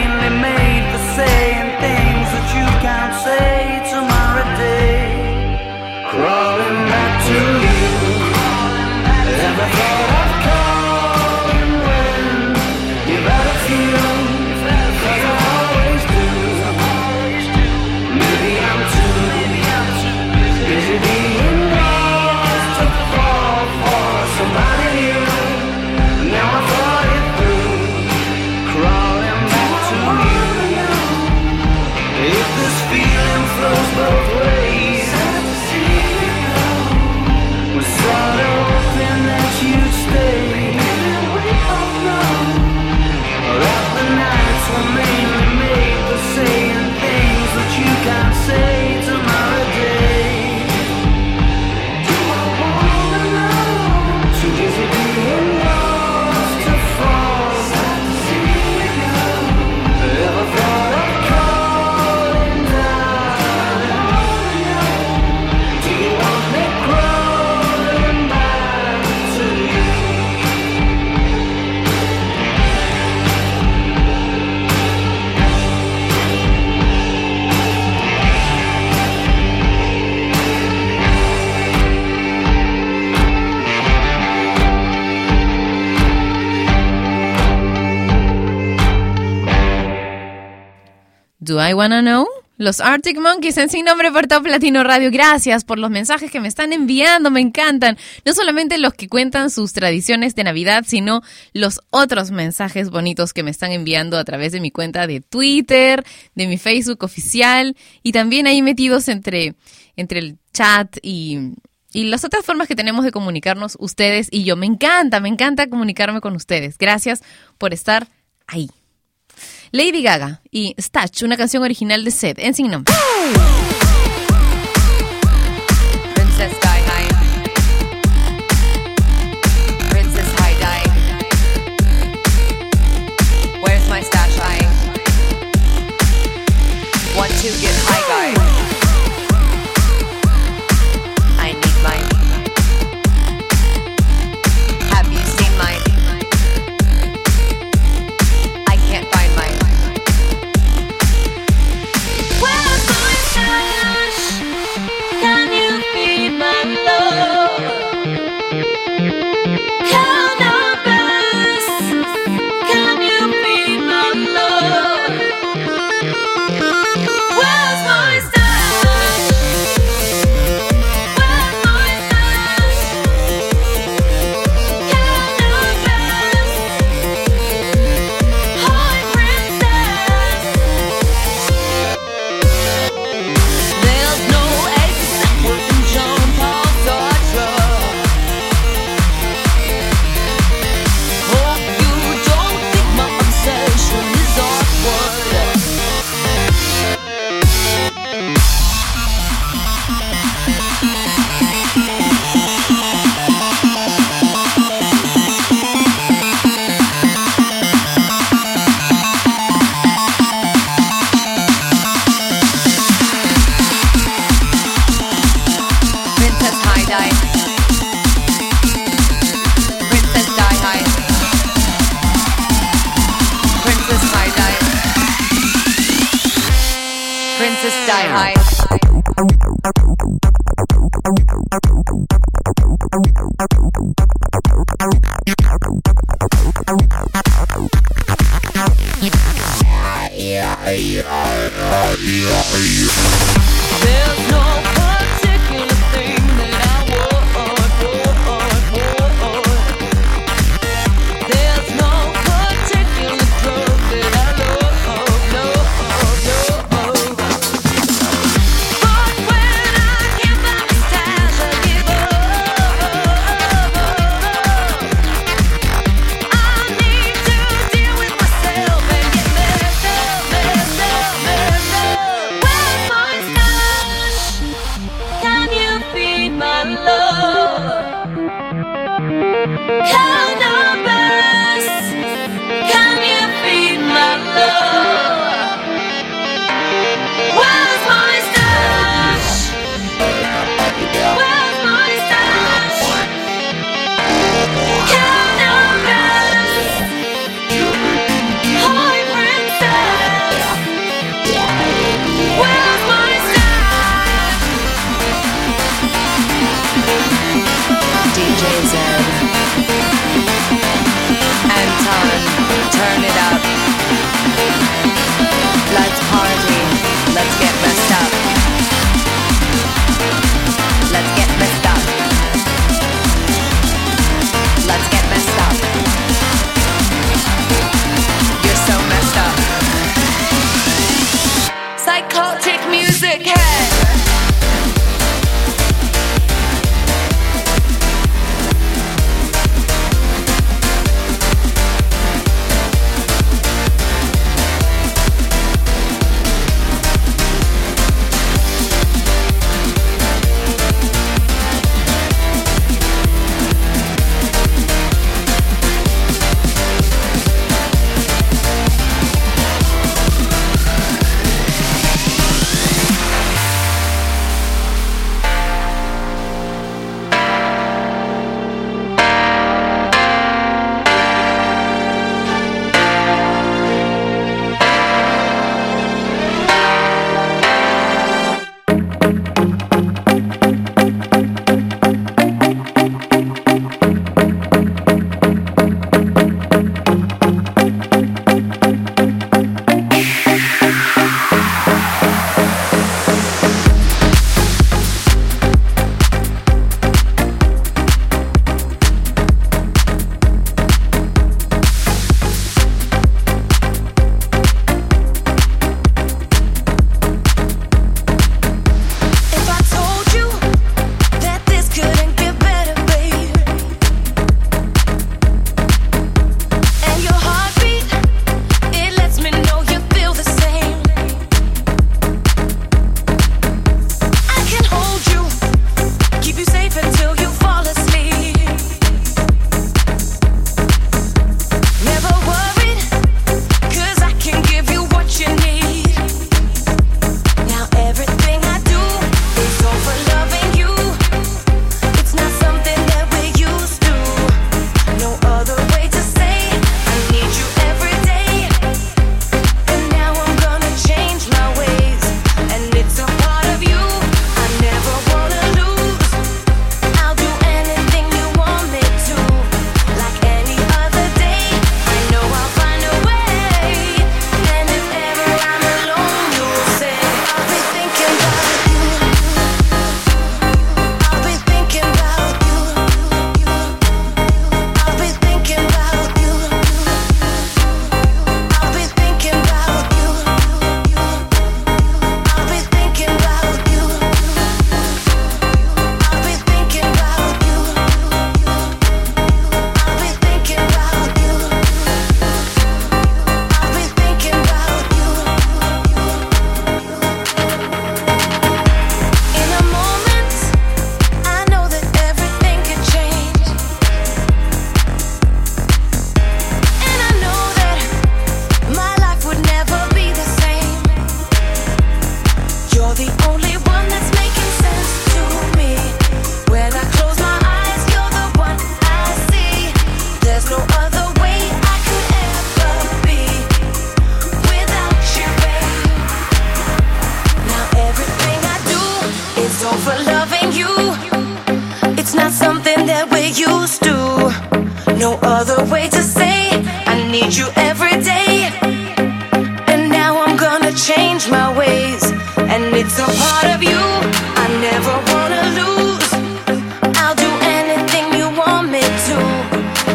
S24: Do I Wanna Know?
S1: Los Arctic Monkeys en Sin Nombre por Top Latino Radio. Gracias por los mensajes que me están enviando, me encantan. No solamente los que cuentan sus tradiciones de Navidad, sino los otros mensajes bonitos que me están enviando a través de mi cuenta de Twitter, de mi Facebook oficial y también ahí metidos entre, entre el chat y, y las otras formas que tenemos de comunicarnos ustedes y yo. Me encanta, me encanta comunicarme con ustedes. Gracias por estar ahí. Lady Gaga y Stach, una canción original de Seth en Sin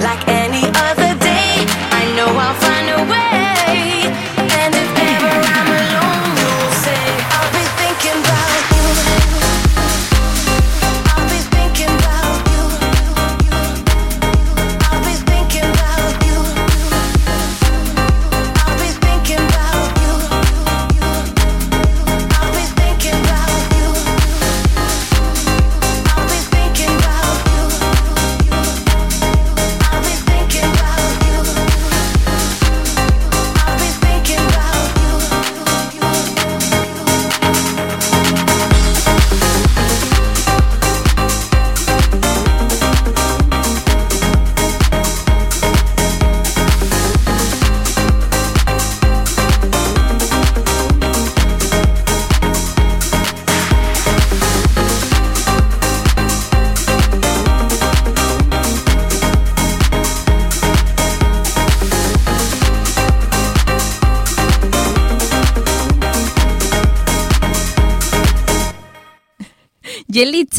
S15: Like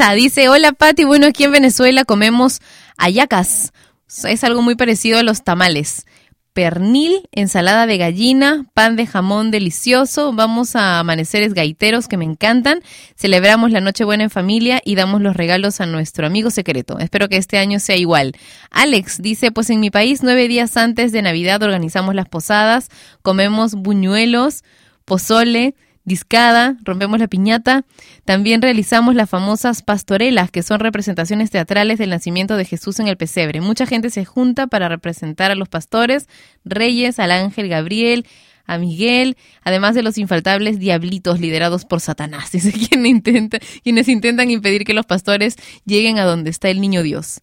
S1: Dice, hola Pati, bueno, aquí en Venezuela comemos ayacas. Es algo muy parecido a los tamales. Pernil, ensalada de gallina, pan de jamón delicioso. Vamos a amaneceres gaiteros que me encantan. Celebramos la Nochebuena en familia y damos los regalos a nuestro amigo secreto. Espero que este año sea igual. Alex dice, pues en mi país nueve días antes de Navidad organizamos las posadas, comemos buñuelos, pozole, discada, rompemos la piñata. También realizamos las famosas pastorelas, que son representaciones teatrales del nacimiento de Jesús en el pesebre. Mucha gente se junta para representar a los pastores, reyes, al ángel Gabriel, a Miguel, además de los infaltables diablitos liderados por Satanás, quienes intentan impedir que los pastores lleguen a donde está el niño Dios.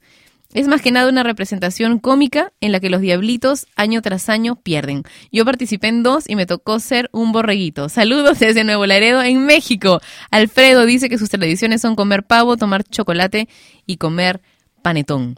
S1: Es más que nada una representación cómica en la que los diablitos año tras año pierden. Yo participé en dos y me tocó ser un borreguito. Saludos desde Nuevo Laredo, en México. Alfredo dice que sus tradiciones son comer pavo, tomar chocolate y comer panetón.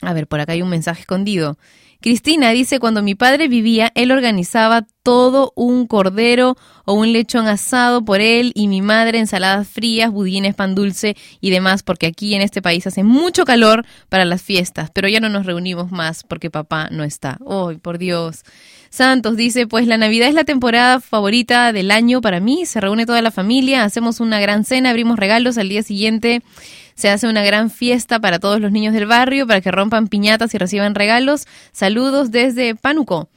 S1: A ver, por acá hay un mensaje escondido. Cristina dice, cuando mi padre vivía, él organizaba todo un cordero o un lechón asado por él y mi madre ensaladas frías, budines, pan dulce y demás, porque aquí en este país hace mucho calor para las fiestas, pero ya no nos reunimos más porque papá no está. ¡Ay, por Dios! Santos dice, pues la Navidad es la temporada favorita del año para mí, se reúne toda la familia, hacemos una gran cena, abrimos regalos, al día siguiente se hace una gran fiesta para todos los niños del barrio, para que rompan piñatas y reciban regalos. Saludos desde Pánuco.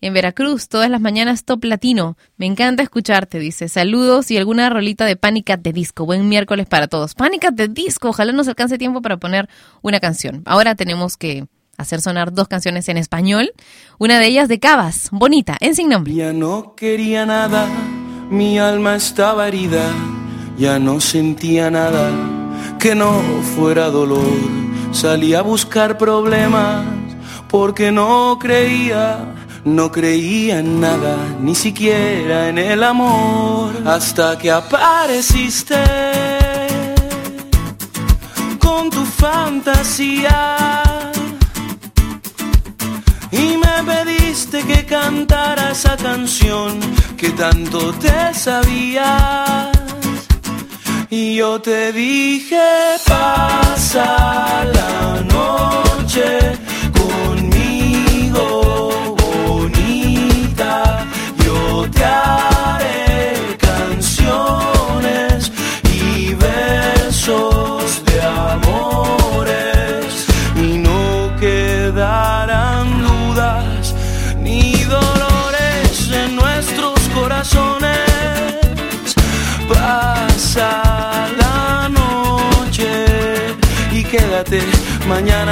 S1: En Veracruz, todas las mañanas top latino. Me encanta escucharte, dice. Saludos y alguna rolita de Pánica de Disco. Buen miércoles para todos. Pánica de Disco. Ojalá nos alcance tiempo para poner una canción. Ahora tenemos que hacer sonar dos canciones en español. Una de ellas de Cabas, bonita, en sin nombre.
S23: Ya no quería nada, mi alma estaba herida, ya no sentía nada que no fuera dolor. Salí a buscar problemas porque no creía, no creía en nada, ni siquiera en el amor. Hasta que apareciste con tu fantasía. Y me pediste que cantara esa canción que tanto te sabías. Y yo te dije, pasa la noche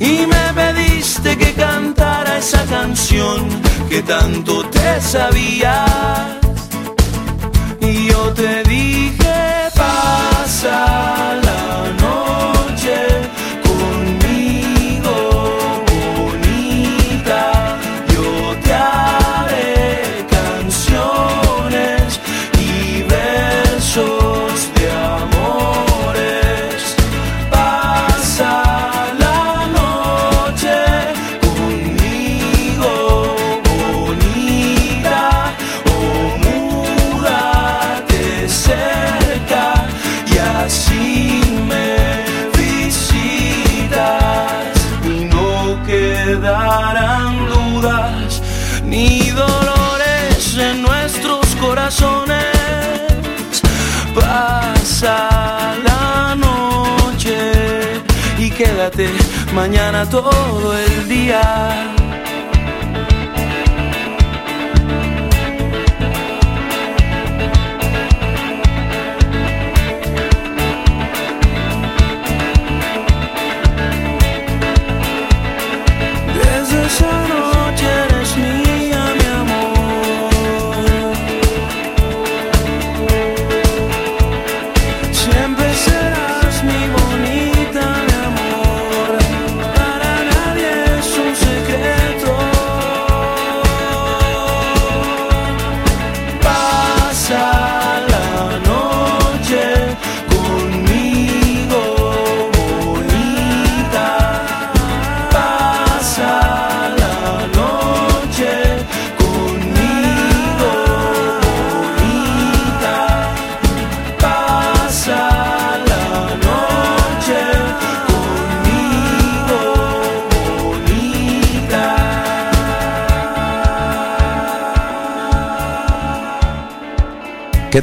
S23: y me pediste que cantara esa canción que tanto te sabías. Y yo te dije, pásala. todo el día.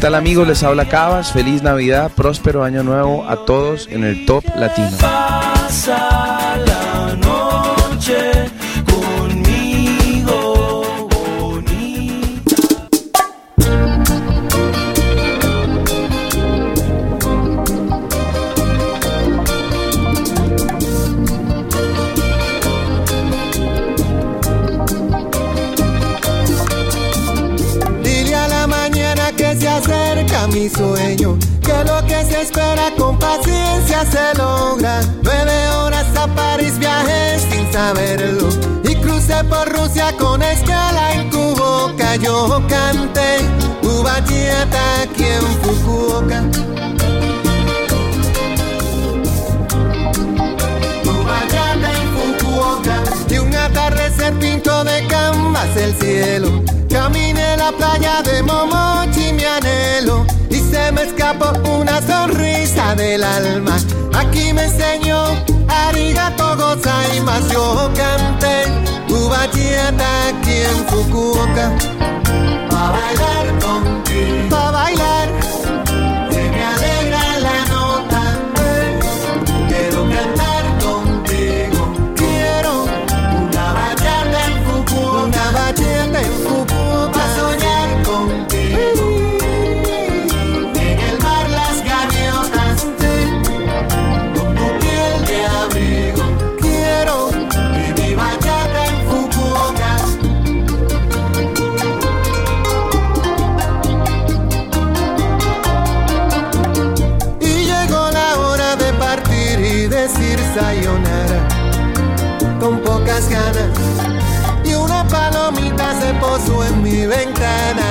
S25: tal amigos? Les habla Cabas. Feliz Navidad, próspero año nuevo a todos en el Top Latino.
S26: Nueve horas a París viajé sin saberlo y crucé por Rusia con escala en Cuboca. Yo canté Cubachillata aquí en Fukuoka. cubatieta en Fukuoka. Y un atardecer pinto de canvas el cielo. Caminé la playa de Momochi, mi anhelo me escapó una sonrisa del alma. Aquí me enseñó arigato gozaimasu. Yo canté tu bachillata aquí en Fukuoka. Pa' bailar con contigo. Pa' bailar ventana.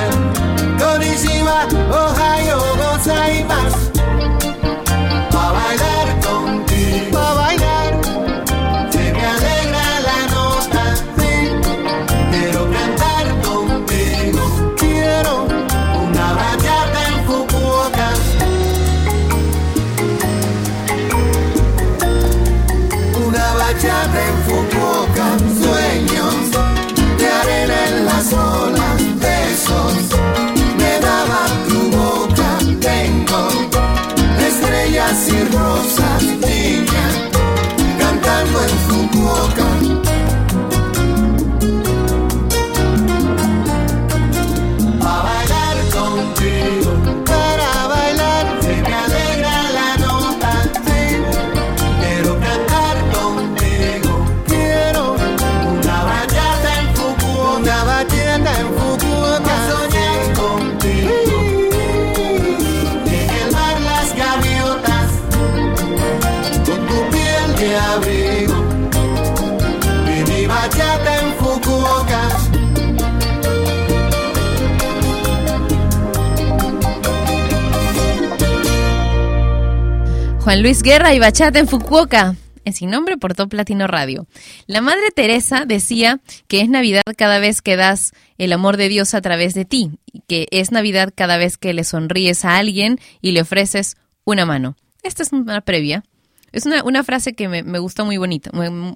S1: Juan Luis Guerra y Bachata en Fukuoka. En sin nombre por Top Latino Radio. La Madre Teresa decía que es Navidad cada vez que das el amor de Dios a través de ti, que es Navidad cada vez que le sonríes a alguien y le ofreces una mano. Esta es una previa. Es una, frase que me, gusta muy bonita,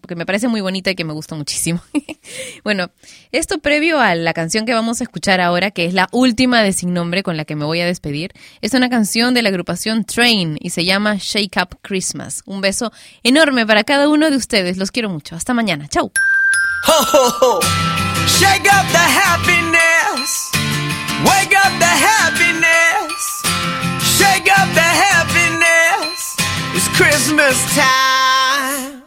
S1: que me parece muy bonita y que me gusta muchísimo. bueno, esto previo a la canción que vamos a escuchar ahora, que es la última de Sin Nombre con la que me voy a despedir, es una canción de la agrupación Train y se llama Shake Up Christmas. Un beso enorme para cada uno de ustedes. Los quiero mucho. Hasta mañana. Chau.
S22: Shake up the happiness. Wake up the happiness. Christmas time.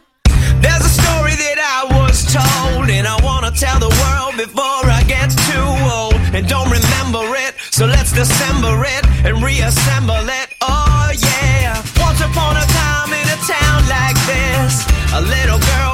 S22: There's a story that I was told, and I wanna tell the world before I get too old. And don't remember it, so let's dissemble it and reassemble it. Oh yeah. Once upon a time in a town like this, a little girl